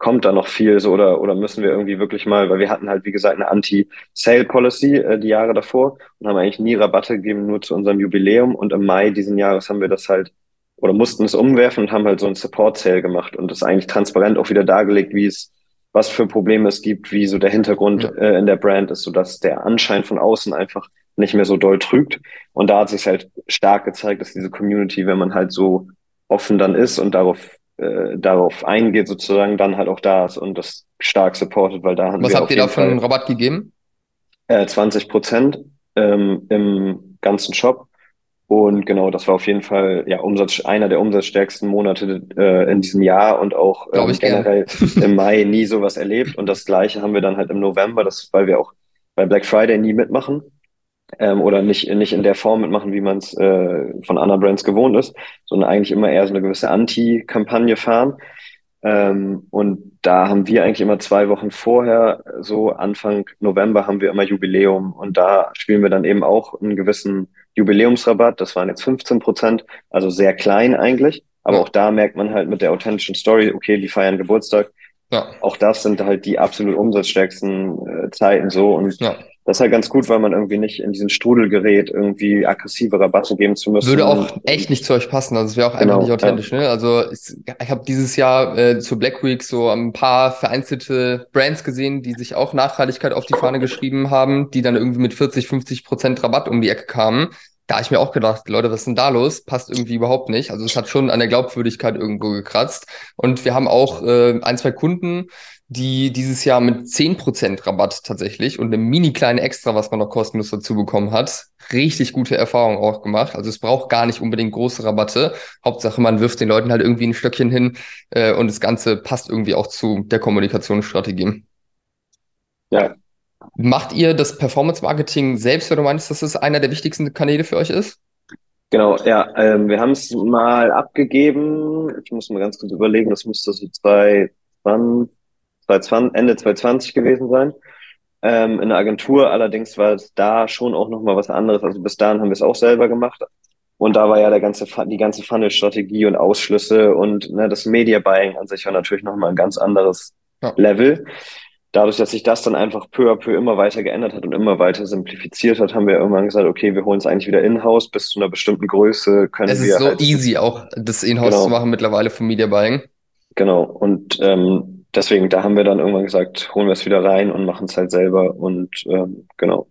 kommt da noch viel so oder, oder müssen wir irgendwie wirklich mal, weil wir hatten halt, wie gesagt, eine Anti-Sale-Policy äh, die Jahre davor und haben eigentlich nie Rabatte gegeben, nur zu unserem Jubiläum und im Mai diesen Jahres haben wir das halt oder mussten es umwerfen und haben halt so ein Support-Sale gemacht und das eigentlich transparent auch wieder dargelegt, wie es, was für Probleme es gibt, wie so der Hintergrund äh, in der Brand ist, so dass der Anschein von außen einfach nicht mehr so doll trügt. Und da hat sich halt stark gezeigt, dass diese Community, wenn man halt so offen dann ist und darauf äh, darauf eingeht, sozusagen dann halt auch da ist und das stark supportet, weil da haben Was wir habt ihr da für einen Rabatt gegeben? Äh, 20 Prozent ähm, im ganzen Shop. Und genau, das war auf jeden Fall ja Umsatz, einer der umsatzstärksten Monate äh, in diesem Jahr und auch ähm, generell im *laughs* Mai nie sowas erlebt. Und das gleiche haben wir dann halt im November, das, weil wir auch bei Black Friday nie mitmachen ähm, oder nicht, nicht in der Form mitmachen, wie man es äh, von anderen Brands gewohnt ist, sondern eigentlich immer eher so eine gewisse Anti-Kampagne fahren. Ähm, und da haben wir eigentlich immer zwei Wochen vorher, so Anfang November, haben wir immer Jubiläum und da spielen wir dann eben auch einen gewissen Jubiläumsrabatt. Das waren jetzt 15 Prozent, also sehr klein eigentlich. Aber ja. auch da merkt man halt mit der authentischen Story, okay, die feiern Geburtstag. Ja. Auch das sind halt die absolut umsatzstärksten äh, Zeiten so und ja. Das ist halt ganz gut, weil man irgendwie nicht in diesen Strudel gerät, irgendwie aggressive Rabatte geben zu müssen. Würde auch echt nicht zu euch passen. Also es wäre auch genau, einfach nicht authentisch. Ja. Ne? Also ich, ich habe dieses Jahr äh, zur Black Week so ein paar vereinzelte Brands gesehen, die sich auch Nachhaltigkeit auf die Fahne geschrieben haben, die dann irgendwie mit 40, 50 Prozent Rabatt um die Ecke kamen. Da habe ich mir auch gedacht, Leute, was ist denn da los? Passt irgendwie überhaupt nicht. Also es hat schon an der Glaubwürdigkeit irgendwo gekratzt. Und wir haben auch äh, ein, zwei Kunden, die dieses Jahr mit 10% Rabatt tatsächlich und einem mini kleinen Extra, was man noch kostenlos dazu bekommen hat, richtig gute Erfahrungen auch gemacht. Also es braucht gar nicht unbedingt große Rabatte. Hauptsache, man wirft den Leuten halt irgendwie ein Stöckchen hin äh, und das Ganze passt irgendwie auch zu der Kommunikationsstrategie. Ja. Macht ihr das Performance-Marketing selbst, weil du meinst, dass es einer der wichtigsten Kanäle für euch ist? Genau, ja, ähm, wir haben es mal abgegeben. Ich muss mal ganz kurz überlegen, das müsste so zwei, wann, 2020, Ende 2020 gewesen sein. Ähm, in der Agentur allerdings war es da schon auch nochmal was anderes. Also bis dahin haben wir es auch selber gemacht. Und da war ja der ganze, die ganze Funnel-Strategie und Ausschlüsse und ne, das Media-Buying an sich war natürlich nochmal ein ganz anderes ja. Level. Dadurch, dass sich das dann einfach peu à peu immer weiter geändert hat und immer weiter simplifiziert hat, haben wir irgendwann gesagt, okay, wir holen es eigentlich wieder in-house bis zu einer bestimmten Größe können wir. Es ist so halt easy auch, das in-house genau. zu machen mittlerweile vom Media Buying. Genau. Und ähm, deswegen, da haben wir dann irgendwann gesagt, holen wir es wieder rein und machen es halt selber und ähm, genau.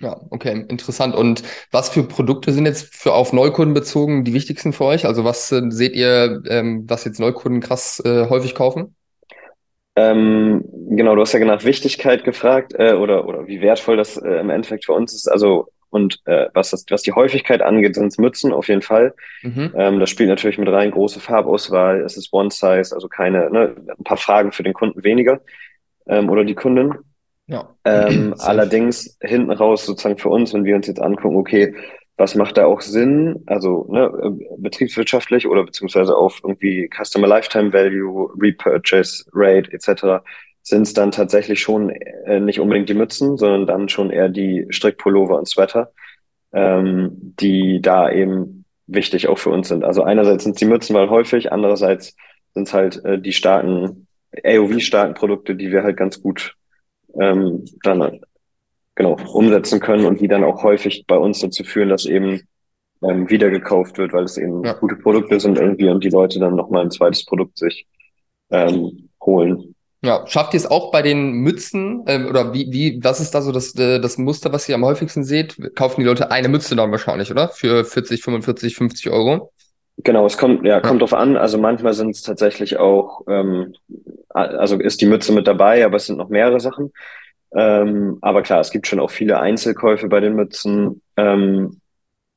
Ja, okay, interessant. Und was für Produkte sind jetzt für auf Neukunden bezogen die wichtigsten für euch? Also was äh, seht ihr, ähm, was jetzt Neukunden krass äh, häufig kaufen? Ähm, genau, du hast ja nach Wichtigkeit gefragt äh, oder, oder wie wertvoll das äh, im Endeffekt für uns ist. Also Und äh, was, das, was die Häufigkeit angeht, sind es Mützen auf jeden Fall. Mhm. Ähm, das spielt natürlich mit rein große Farbauswahl. Es ist One Size, also keine, ne, ein paar Fragen für den Kunden weniger ähm, oder die Kundin. Ja. Ähm, *clears throat* allerdings hinten raus sozusagen für uns, wenn wir uns jetzt angucken, okay, was macht da auch Sinn, also ne, betriebswirtschaftlich oder beziehungsweise auf irgendwie Customer Lifetime Value, Repurchase Rate etc., sind es dann tatsächlich schon äh, nicht unbedingt die Mützen, sondern dann schon eher die Strickpullover und Sweater, ähm, die da eben wichtig auch für uns sind. Also einerseits sind es die Mützen weil häufig, andererseits sind es halt äh, die starken, AOV-starken Produkte, die wir halt ganz gut ähm, dann genau umsetzen können und die dann auch häufig bei uns dazu führen, dass eben ähm, wieder gekauft wird, weil es eben ja. gute Produkte sind irgendwie und die Leute dann nochmal ein zweites Produkt sich ähm, holen. Ja, schafft ihr es auch bei den Mützen ähm, oder wie, wie, was ist da so das, äh, das Muster, was ihr am häufigsten seht? Kaufen die Leute eine Mütze dann wahrscheinlich, oder? Für 40, 45, 50 Euro? Genau, es kommt, ja, kommt ja. drauf an. Also manchmal sind es tatsächlich auch, ähm, also ist die Mütze mit dabei, aber es sind noch mehrere Sachen. Ähm, aber klar, es gibt schon auch viele Einzelkäufe bei den Mützen. Ähm,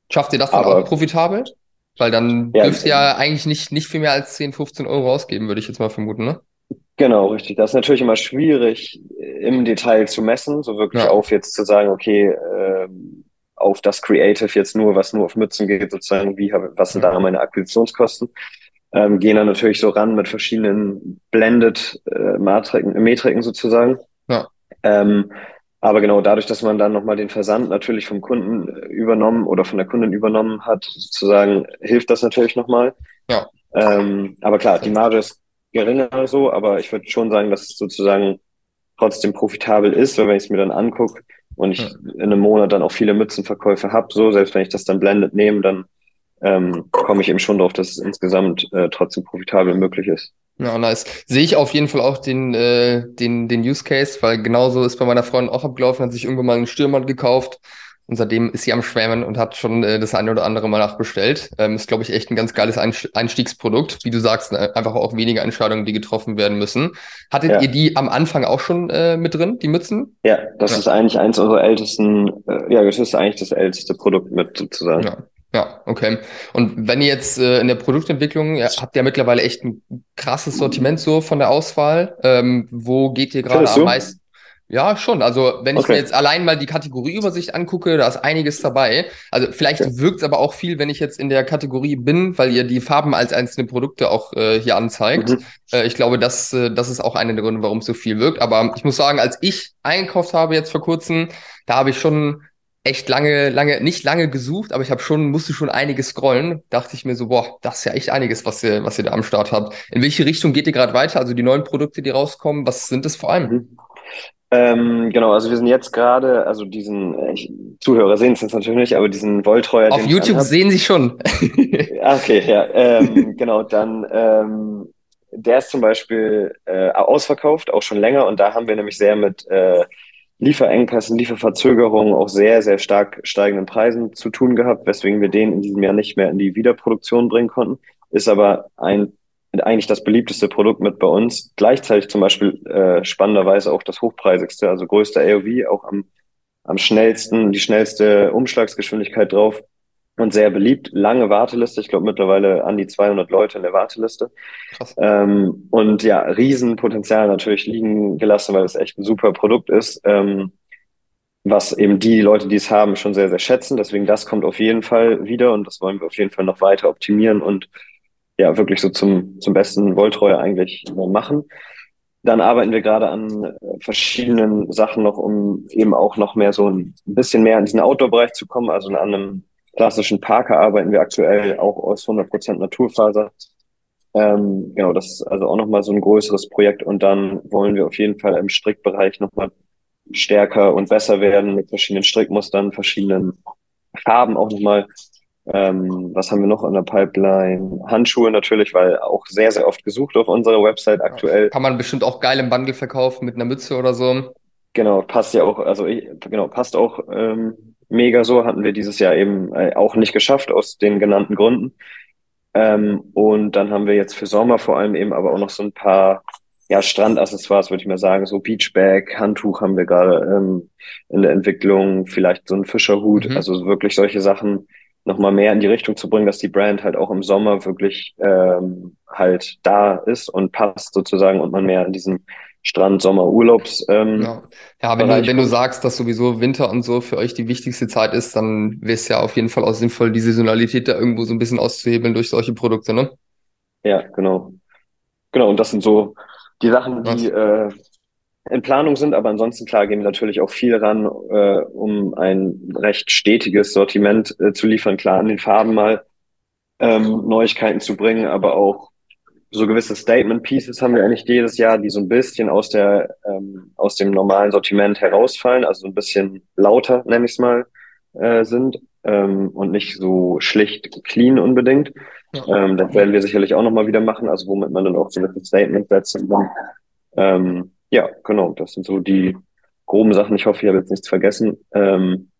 Schafft ihr das dann aber, auch profitabel? Weil dann ja, dürft ihr ja eigentlich nicht, nicht viel mehr als 10, 15 Euro ausgeben, würde ich jetzt mal vermuten, ne? Genau, richtig. Das ist natürlich immer schwierig im Detail zu messen, so wirklich ja. auf jetzt zu sagen, okay, äh, auf das Creative jetzt nur, was nur auf Mützen geht, sozusagen, wie was sind da meine Akquisitionskosten? Ähm, gehen dann natürlich so ran mit verschiedenen Blended äh, Matriken, Metriken sozusagen. Ja. Ähm, aber genau dadurch, dass man dann nochmal den Versand natürlich vom Kunden äh, übernommen oder von der Kundin übernommen hat, sozusagen, hilft das natürlich nochmal. Ja. Ähm, aber klar, die Marge ist geringer so, aber ich würde schon sagen, dass es sozusagen trotzdem profitabel ist, weil wenn ich es mir dann angucke und ich ja. in einem Monat dann auch viele Mützenverkäufe habe, so, selbst wenn ich das dann blendet nehme, dann ähm, komme ich eben schon drauf, dass es insgesamt äh, trotzdem profitabel möglich ist. Ja, nice. Sehe ich auf jeden Fall auch den, äh, den, den Use Case, weil genauso ist bei meiner Freundin auch abgelaufen, hat sich irgendwann mal einen Stürmer gekauft und seitdem ist sie am Schwärmen und hat schon äh, das eine oder andere mal nachbestellt. Ähm, ist, glaube ich, echt ein ganz geiles Einstiegsprodukt. Wie du sagst, ne, einfach auch weniger Entscheidungen, die getroffen werden müssen. Hattet ja. ihr die am Anfang auch schon äh, mit drin, die Mützen? Ja, das ja. ist eigentlich eins unserer ältesten, äh, ja, das ist eigentlich das älteste Produkt mit sozusagen. Ja. Ja, okay. Und wenn ihr jetzt äh, in der Produktentwicklung, ja, habt ihr ja mittlerweile echt ein krasses Sortiment so von der Auswahl. Ähm, wo geht ihr gerade am meisten? Ja, schon. Also wenn okay. ich mir jetzt allein mal die Kategorieübersicht angucke, da ist einiges dabei. Also vielleicht okay. wirkt es aber auch viel, wenn ich jetzt in der Kategorie bin, weil ihr die Farben als einzelne Produkte auch äh, hier anzeigt. Mhm. Äh, ich glaube, das, äh, das ist auch einer der Gründe, warum es so viel wirkt. Aber ich muss sagen, als ich eingekauft habe jetzt vor kurzem, da habe ich schon echt lange, lange, nicht lange gesucht, aber ich habe schon, musste schon einiges scrollen. Dachte ich mir so, boah, das ist ja echt einiges, was ihr, was ihr da am Start habt. In welche Richtung geht ihr gerade weiter? Also die neuen Produkte, die rauskommen, was sind das vor allem? Mhm. Ähm, genau, also wir sind jetzt gerade, also diesen, äh, ich, Zuhörer sehen es jetzt natürlich nicht, aber diesen Wolltreuer. Auf YouTube sehen sie schon. okay, ja, ähm, *laughs* genau, dann, ähm, der ist zum Beispiel äh, ausverkauft, auch schon länger, und da haben wir nämlich sehr mit äh, Lieferengpässen, Lieferverzögerungen, auch sehr, sehr stark steigenden Preisen zu tun gehabt, weswegen wir den in diesem Jahr nicht mehr in die Wiederproduktion bringen konnten. Ist aber ein eigentlich das beliebteste Produkt mit bei uns. Gleichzeitig zum Beispiel äh, spannenderweise auch das hochpreisigste, also größte AOV, auch am, am schnellsten, die schnellste Umschlagsgeschwindigkeit drauf und sehr beliebt. Lange Warteliste, ich glaube mittlerweile an die 200 Leute in der Warteliste. Ähm, und ja, Riesenpotenzial natürlich liegen gelassen, weil es echt ein super Produkt ist, ähm, was eben die Leute, die es haben, schon sehr, sehr schätzen. Deswegen das kommt auf jeden Fall wieder und das wollen wir auf jeden Fall noch weiter optimieren und ja wirklich so zum, zum besten Wolltreue eigentlich machen. Dann arbeiten wir gerade an äh, verschiedenen Sachen noch, um eben auch noch mehr so ein bisschen mehr in diesen Outdoor-Bereich zu kommen. Also an einem klassischen Parker arbeiten wir aktuell auch aus 100% Naturfaser. Ähm, genau, das ist also auch nochmal so ein größeres Projekt. Und dann wollen wir auf jeden Fall im Strickbereich nochmal stärker und besser werden mit verschiedenen Strickmustern, verschiedenen Farben auch nochmal ähm, was haben wir noch in der Pipeline? Handschuhe natürlich, weil auch sehr, sehr oft gesucht auf unserer Website aktuell. Kann man bestimmt auch geil im Bundle verkaufen mit einer Mütze oder so. Genau, passt ja auch, also ich, genau, passt auch ähm, mega so, hatten wir dieses Jahr eben äh, auch nicht geschafft aus den genannten Gründen. Ähm, und dann haben wir jetzt für Sommer vor allem eben aber auch noch so ein paar ja, Strandaccessoires, würde ich mal sagen, so Beachbag, Handtuch haben wir gerade ähm, in der Entwicklung, vielleicht so ein Fischerhut, Mhm. also wirklich solche Sachen nochmal mehr in die Richtung zu bringen, dass die Brand halt auch im Sommer wirklich ähm, halt da ist und passt sozusagen und man mehr in diesem Strand-Sommer-Urlaubs ähm, Ja, ja, wenn du, wenn du sagst, dass sowieso Winter und so für euch die wichtigste Zeit ist, dann wäre es ja auf jeden Fall auch sinnvoll, die Saisonalität da irgendwo so ein bisschen auszuhebeln durch solche Produkte, ne? Ja, genau. Genau, und das sind so die Sachen, die äh, in Planung sind, aber ansonsten klar gehen wir natürlich auch viel ran, äh, um ein recht stetiges Sortiment äh, zu liefern. Klar, an den Farben mal ähm, Neuigkeiten zu bringen, aber auch so gewisse Statement Pieces haben wir eigentlich jedes Jahr, die so ein bisschen aus der ähm, aus dem normalen Sortiment herausfallen, also so ein bisschen lauter, nenne ich es mal, äh, sind ähm, und nicht so schlicht clean unbedingt. Ja. Ähm, das werden wir sicherlich auch nochmal wieder machen, also womit man dann auch so ein Statement setzen kann. Ähm, ja, genau, das sind so die groben Sachen. Ich hoffe, ich habe jetzt nichts vergessen, ähm,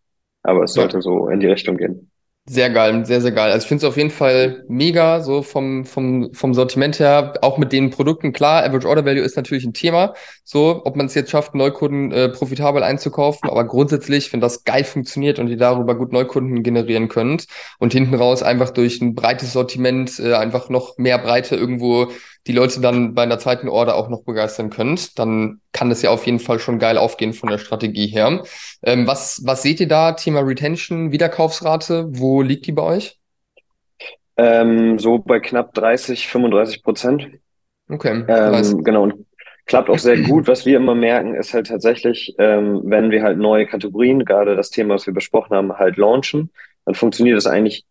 aber es Ja. sollte so in die Richtung gehen. Sehr geil, sehr, sehr geil. Also ich finde es auf jeden Fall mega, so vom, vom, vom Sortiment her, auch mit den Produkten. Klar, Average Order Value ist natürlich ein Thema, so, ob man es jetzt schafft, Neukunden äh, profitabel einzukaufen, aber grundsätzlich, wenn das geil funktioniert und ihr darüber gut Neukunden generieren könnt und hinten raus einfach durch ein breites Sortiment äh, einfach noch mehr Breite irgendwo die Leute dann bei einer zweiten Order auch noch begeistern könnt, dann kann das ja auf jeden Fall schon geil aufgehen von der Strategie her. Ähm, was, was seht ihr da? Thema Retention, Wiederkaufsrate, wo liegt die bei euch? Ähm, so bei knapp 30, 35 Prozent. Okay. Ähm, genau, und klappt auch sehr gut. Was wir immer merken, ist halt tatsächlich, ähm, wenn wir halt neue Kategorien, gerade das Thema, was wir besprochen haben, halt launchen, dann funktioniert das eigentlich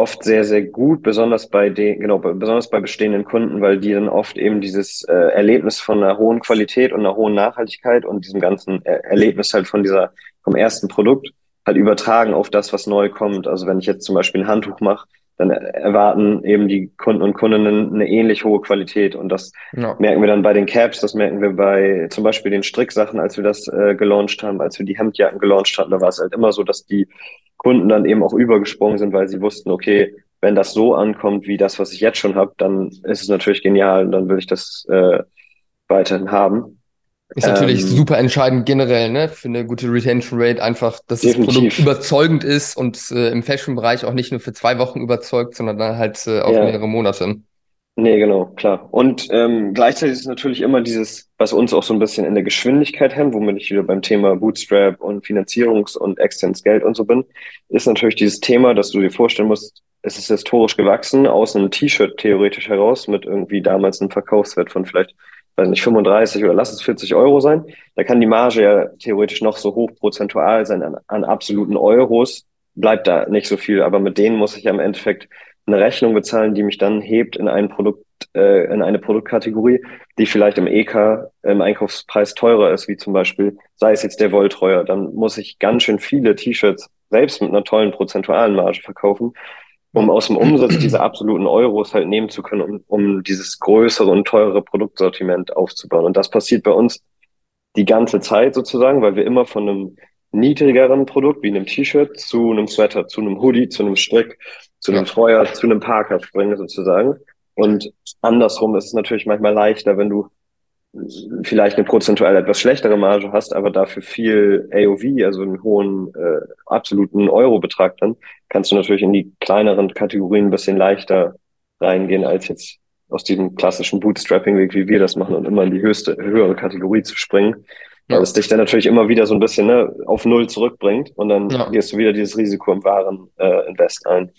oft sehr, sehr gut, besonders bei den, genau, besonders bei bestehenden Kunden, weil die dann oft eben dieses äh, Erlebnis von einer hohen Qualität und einer hohen Nachhaltigkeit und diesem ganzen er Erlebnis halt von dieser, vom ersten Produkt halt übertragen auf das, was neu kommt. Also wenn ich jetzt zum Beispiel ein Handtuch mache, dann erwarten eben die Kunden und Kundinnen eine ähnlich hohe Qualität. Und das Ja, merken wir dann bei den Caps, das merken wir bei zum Beispiel den Stricksachen, als wir das äh, gelauncht haben, als wir die Hemdjacken gelauncht hatten, da war es halt immer so, dass die Kunden dann eben auch übergesprungen sind, weil sie wussten, okay, wenn das so ankommt wie das, was ich jetzt schon habe, dann ist es natürlich genial und dann will ich das äh, weiterhin haben. Ist natürlich Ähm, super entscheidend generell, ne, für eine gute Retention Rate, einfach, dass das Produkt definitiv. überzeugend ist und äh, im Fashion-Bereich auch nicht nur für zwei Wochen überzeugt, sondern dann halt äh, auch Ja. mehrere Monate. Nee, genau, klar. Und ähm, gleichzeitig ist natürlich immer dieses, was uns auch so ein bisschen in der Geschwindigkeit hemmt, womit ich wieder beim Thema Bootstrap und Finanzierungs- und externes Geld und so bin, ist natürlich dieses Thema, dass du dir vorstellen musst, es ist historisch gewachsen, aus einem T-Shirt theoretisch heraus mit irgendwie damals einem Verkaufswert von vielleicht, weiß nicht, 35 oder lass es 40 Euro sein. Da kann die Marge ja theoretisch noch so hoch prozentual sein an, an absoluten Euros, bleibt da nicht so viel, aber mit denen muss ich ja im Endeffekt eine Rechnung bezahlen, die mich dann hebt in ein Produkt, äh, in eine Produktkategorie, die vielleicht im EK, im Einkaufspreis teurer ist, wie zum Beispiel, sei es jetzt der Wolltreuer, dann muss ich ganz schön viele T-Shirts selbst mit einer tollen prozentualen Marge verkaufen, um aus dem Umsatz diese absoluten Euros halt nehmen zu können, um, um dieses größere und teurere Produktsortiment aufzubauen. Und das passiert bei uns die ganze Zeit sozusagen, weil wir immer von einem niedrigeren Produkt wie einem T-Shirt zu einem Sweater, zu einem Hoodie, zu einem Strick, zu einem Ja. Treuer, zu einem Parker springen sozusagen. Und andersrum ist es natürlich manchmal leichter, wenn du vielleicht eine prozentual etwas schlechtere Marge hast, aber dafür viel AOV, also einen hohen äh, absoluten Eurobetrag dann, kannst du natürlich in die kleineren Kategorien ein bisschen leichter reingehen, als jetzt aus diesem klassischen Bootstrapping-Weg, wie wir das machen, und immer in die höchste, höhere Kategorie zu springen. Weil Ja. es dich dann natürlich immer wieder so ein bisschen ne, auf Null zurückbringt und dann Ja. gehst du wieder dieses Risiko im wahren äh, Invest ein.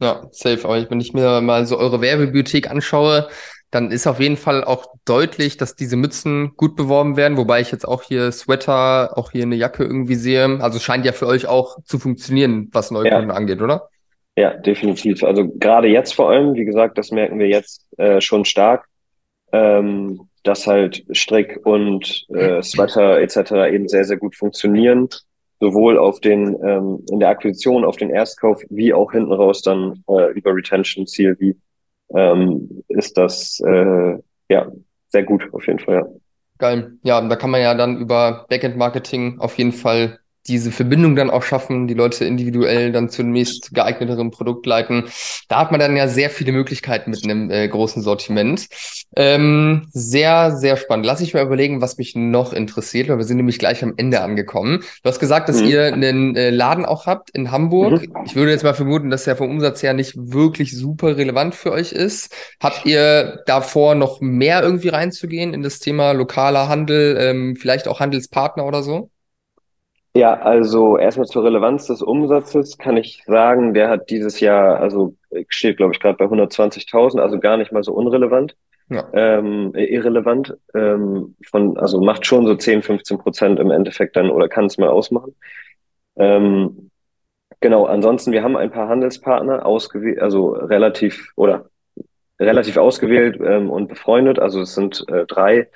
Ja, safe. Aber wenn ich mir mal so eure Werbebibliothek anschaue, dann ist auf jeden Fall auch deutlich, dass diese Mützen gut beworben werden, wobei ich jetzt auch hier Sweater, auch hier eine Jacke irgendwie sehe. Also scheint ja für euch auch zu funktionieren, was Neukunden angeht, oder? Ja, definitiv. Also gerade jetzt vor allem, wie gesagt, das merken wir jetzt äh, schon stark, ähm, dass halt Strick und äh, Sweater etc. eben sehr, sehr gut funktionieren, sowohl auf den ähm, in der Akquisition, auf den Erstkauf, wie auch hinten raus dann äh, über Retention-Ziel, wie ähm, ist das äh, ja sehr gut auf jeden Fall. Ja. Geil. Ja, da kann man ja dann über Backend-Marketing auf jeden Fall diese Verbindung dann auch schaffen, die Leute individuell dann zunächst geeigneteren Produkt leiten. Da hat man dann ja sehr viele Möglichkeiten mit einem äh, großen Sortiment. Ähm, sehr, sehr spannend. Lass ich mal überlegen, was mich noch interessiert, weil wir sind nämlich gleich am Ende angekommen. Du hast gesagt, dass mhm. ihr einen äh, Laden auch habt in Hamburg. Mhm. Ich würde jetzt mal vermuten, dass der vom Umsatz her nicht wirklich super relevant für euch ist. Habt ihr davor noch mehr irgendwie reinzugehen in das Thema lokaler Handel, ähm, vielleicht auch Handelspartner oder so? Ja, also erstmal zur Relevanz des Umsatzes kann ich sagen, der hat dieses Jahr, also steht glaube ich gerade bei 120.000, also gar nicht mal so unrelevant, ja. ähm, irrelevant. Ähm, von, also macht schon so 10, 15 Prozent im Endeffekt dann oder kann es mal ausmachen. Ähm, genau, ansonsten, wir haben ein paar Handelspartner ausgewählt, also relativ oder relativ ausgewählt ähm, und befreundet. Also es sind äh, drei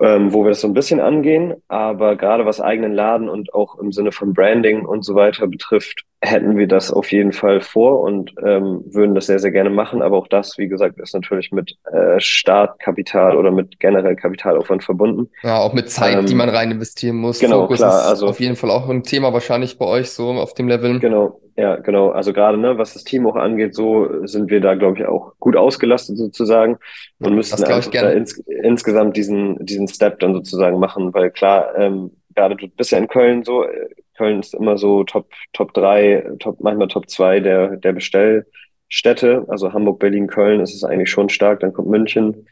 ähm, wo wir das so ein bisschen angehen. Aber gerade was eigenen Laden und auch im Sinne von Branding und so weiter betrifft, hätten wir das auf jeden Fall vor und ähm, würden das sehr, sehr gerne machen. Aber auch das, wie gesagt, ist natürlich mit äh, Startkapital oder mit generell Kapitalaufwand verbunden. Ja, auch mit Zeit, ähm, die man rein investieren muss. Genau, Fokus klar. also auf jeden Fall auch ein Thema wahrscheinlich bei euch so auf dem Level. Genau, ja, genau. Also gerade, ne, was das Team auch angeht, so sind wir da, glaube ich, auch gut ausgelastet sozusagen und müssten einfach da ins, insgesamt diesen, diesen Step dann sozusagen machen, weil klar, ähm, gerade du bist ja in Köln so, äh, Köln ist immer so Top, Top drei, Top, manchmal Top zwei der, der Bestellstädte. Also Hamburg, Berlin, Köln ist es eigentlich schon stark. Dann kommt München,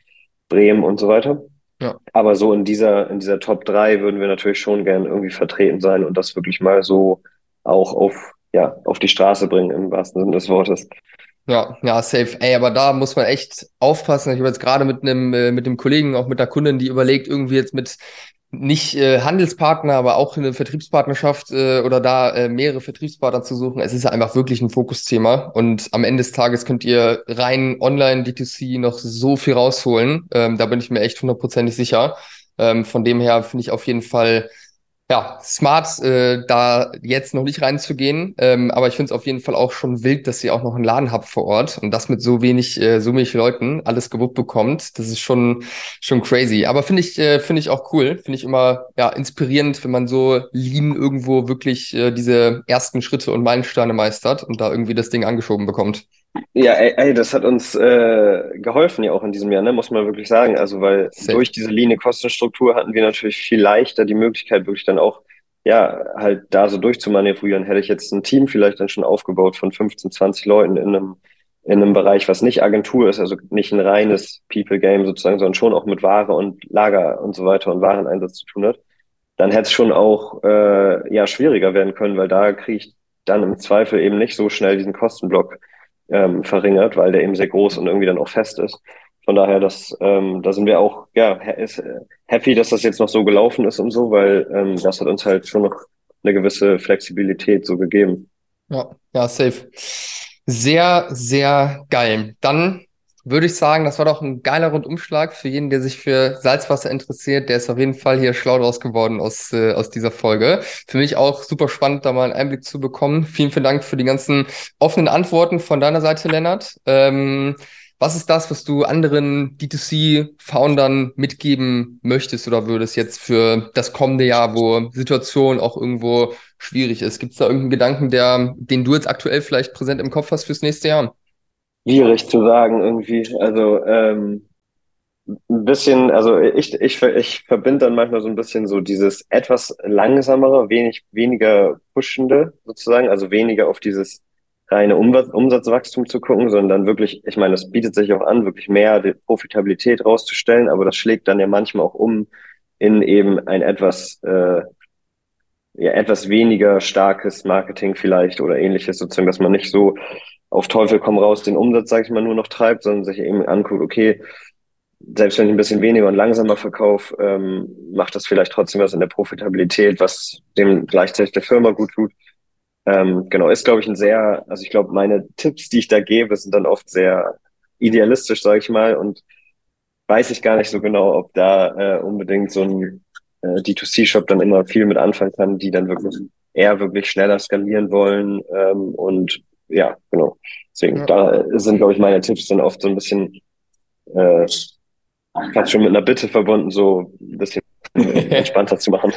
Bremen und so weiter. Ja. Aber so in dieser, in dieser Top drei würden wir natürlich schon gern irgendwie vertreten sein und das wirklich mal so auch auf, ja, auf die Straße bringen im wahrsten Sinne des Wortes. Ja, ja, safe. Ey, aber da muss man echt aufpassen. Ich habe jetzt gerade mit einem äh, mit dem Kollegen, auch mit der Kundin, die überlegt, irgendwie jetzt mit nicht äh, Handelspartner, aber auch eine Vertriebspartnerschaft äh, oder da äh, mehrere Vertriebspartner zu suchen. Es ist einfach wirklich ein Fokusthema und am Ende des Tages könnt ihr rein online D2C noch so viel rausholen. Ähm, da bin ich mir echt hundertprozentig sicher. Ähm, von dem her finde ich auf jeden Fall ja, smart, äh, da jetzt noch nicht reinzugehen. Ähm, aber ich finde es auf jeden Fall auch schon wild, dass ihr auch noch einen Laden habt vor Ort und das mit so wenig, äh, so wenig Leuten alles gewuppt bekommt. Das ist schon, schon crazy. Aber finde ich, äh, finde ich auch cool. Finde ich immer, ja, inspirierend, wenn man so lean irgendwo wirklich äh, diese ersten Schritte und Meilensteine meistert und da irgendwie das Ding angeschoben bekommt. Ja, ey, ey, das hat uns äh, geholfen ja auch in diesem Jahr, ne, muss man wirklich sagen. Also weil Safe. durch diese Linie-Kostenstruktur hatten wir natürlich viel leichter die Möglichkeit, wirklich dann auch, ja, halt da so durchzumanövrieren. Hätte ich jetzt ein Team vielleicht dann schon aufgebaut von 15, 20 Leuten in einem, in einem Bereich, was nicht Agentur ist, also nicht ein reines People-Game sozusagen, sondern schon auch mit Ware und Lager und so weiter und Wareneinsatz zu tun hat, dann hätte es schon auch äh, ja schwieriger werden können, weil da kriege ich dann im Zweifel eben nicht so schnell diesen Kostenblock ähm, verringert, weil der eben sehr groß und irgendwie dann auch fest ist. Von daher, das, ähm, da sind wir auch ja, ist, äh, happy, dass das jetzt noch so gelaufen ist und so, weil ähm, das hat uns halt schon noch eine gewisse Flexibilität so gegeben. Ja, ja, safe. Sehr, sehr geil. Dann würde ich sagen, das war doch ein geiler Rundumschlag für jeden, der sich für Salzwasser interessiert. Der ist auf jeden Fall hier schlau draus geworden aus, äh, aus dieser Folge. Für mich auch super spannend, da mal einen Einblick zu bekommen. Vielen, vielen Dank für die ganzen offenen Antworten von deiner Seite, Lennart. Ähm, was ist das, was du anderen D2C-Foundern mitgeben möchtest oder würdest jetzt für das kommende Jahr, wo Situation auch irgendwo schwierig ist? Gibt es da irgendeinen Gedanken, der, den du jetzt aktuell vielleicht präsent im Kopf hast fürs nächste Jahr? Schwierig zu sagen irgendwie. Also ähm, ein bisschen, also ich, ich, ich verbinde dann manchmal so ein bisschen so dieses etwas langsamere, wenig, weniger pushende sozusagen, also weniger auf dieses reine Umsatzwachstum zu gucken, sondern wirklich, ich meine, es bietet sich auch an, wirklich mehr die Profitabilität rauszustellen, aber das schlägt dann ja manchmal auch um in eben ein etwas, äh, ja, etwas weniger starkes Marketing vielleicht oder ähnliches, sozusagen, dass man nicht so auf Teufel komm raus den Umsatz, sage ich mal, nur noch treibt, sondern sich eben anguckt, okay, selbst wenn ich ein bisschen weniger und langsamer verkaufe, ähm, macht das vielleicht trotzdem was in der Profitabilität, was dem gleichzeitig der Firma gut tut. Ähm, genau, ist, glaube ich, ein sehr, also ich glaube, meine Tipps, die ich da gebe, sind dann oft sehr idealistisch, sage ich mal, und weiß ich gar nicht so genau, ob da äh, unbedingt so ein äh, D2C-Shop dann immer viel mit anfangen kann, die dann wirklich eher wirklich schneller skalieren wollen ähm, und ja, genau. Deswegen, ja. da sind, glaube ich, meine Tipps dann oft so ein bisschen äh, fast schon mit einer Bitte verbunden, so ein bisschen *laughs* entspannter zu machen.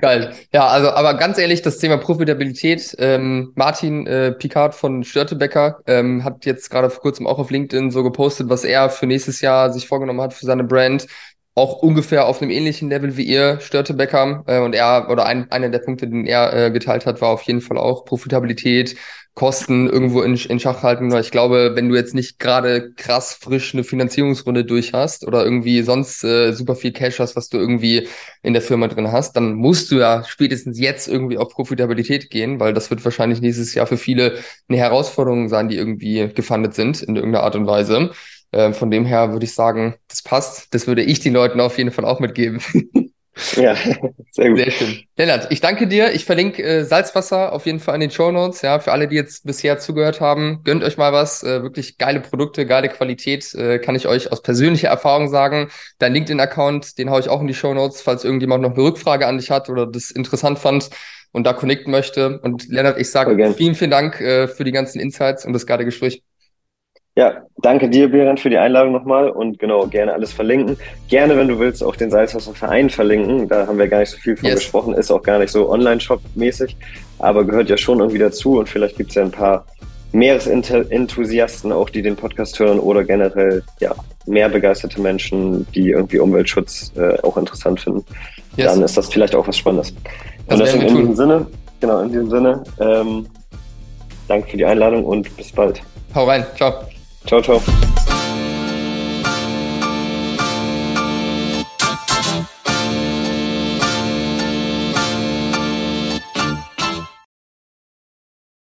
Geil. Ja, also aber ganz ehrlich, das Thema Profitabilität, ähm, Martin äh, Picard von Störtebecker ähm, hat jetzt gerade vor kurzem auch auf LinkedIn so gepostet, was er für nächstes Jahr sich vorgenommen hat für seine Brand. Auch ungefähr auf einem ähnlichen Level wie ihr, Störtebecker. Äh, und er, oder ein, einer der Punkte, den er äh, geteilt hat, war auf jeden Fall auch Profitabilität, Kosten irgendwo in, in Schach halten. Ich glaube, wenn du jetzt nicht gerade krass frisch eine Finanzierungsrunde durch hast oder irgendwie sonst äh, super viel Cash hast, was du irgendwie in der Firma drin hast, dann musst du ja spätestens jetzt irgendwie auf Profitabilität gehen, weil das wird wahrscheinlich nächstes Jahr für viele eine Herausforderung sein, die irgendwie gefundet sind in irgendeiner Art und Weise. Äh, von dem her würde ich sagen, das passt. Das würde ich den Leuten auf jeden Fall auch mitgeben. *laughs* Ja, sehr gut. Sehr schön. Lennart, ich danke dir. Ich verlinke äh, Salzwasser auf jeden Fall in den Show Notes. Ja, für alle, die jetzt bisher zugehört haben, gönnt euch mal was. Äh, wirklich geile Produkte, geile Qualität, äh, kann ich euch aus persönlicher Erfahrung sagen. Dein LinkedIn-Account, den haue ich auch in die Show Notes, falls irgendjemand noch eine Rückfrage an dich hat oder das interessant fand und da connecten möchte. Und Lennart, ich sage vielen, vielen Dank äh, für die ganzen Insights und das geile Gespräch. Ja, danke dir, Berend, für die Einladung nochmal und genau, gerne alles verlinken. Gerne, wenn du willst, auch den Salzwasser Verein verlinken. Da haben wir gar nicht so viel von yes. gesprochen, ist auch gar nicht so Online-Shop-mäßig, aber gehört ja schon irgendwie dazu und vielleicht gibt's ja ein paar Meeresenthusiasten auch, die den Podcast hören oder generell ja mehr begeisterte Menschen, die irgendwie Umweltschutz äh, auch interessant finden. Yes. Dann ist das vielleicht auch was Spannendes. Das und deswegen in diesem Sinne, genau, in diesem Sinne, ähm, danke für die Einladung und bis bald. Hau rein, ciao. Ciao, ciao.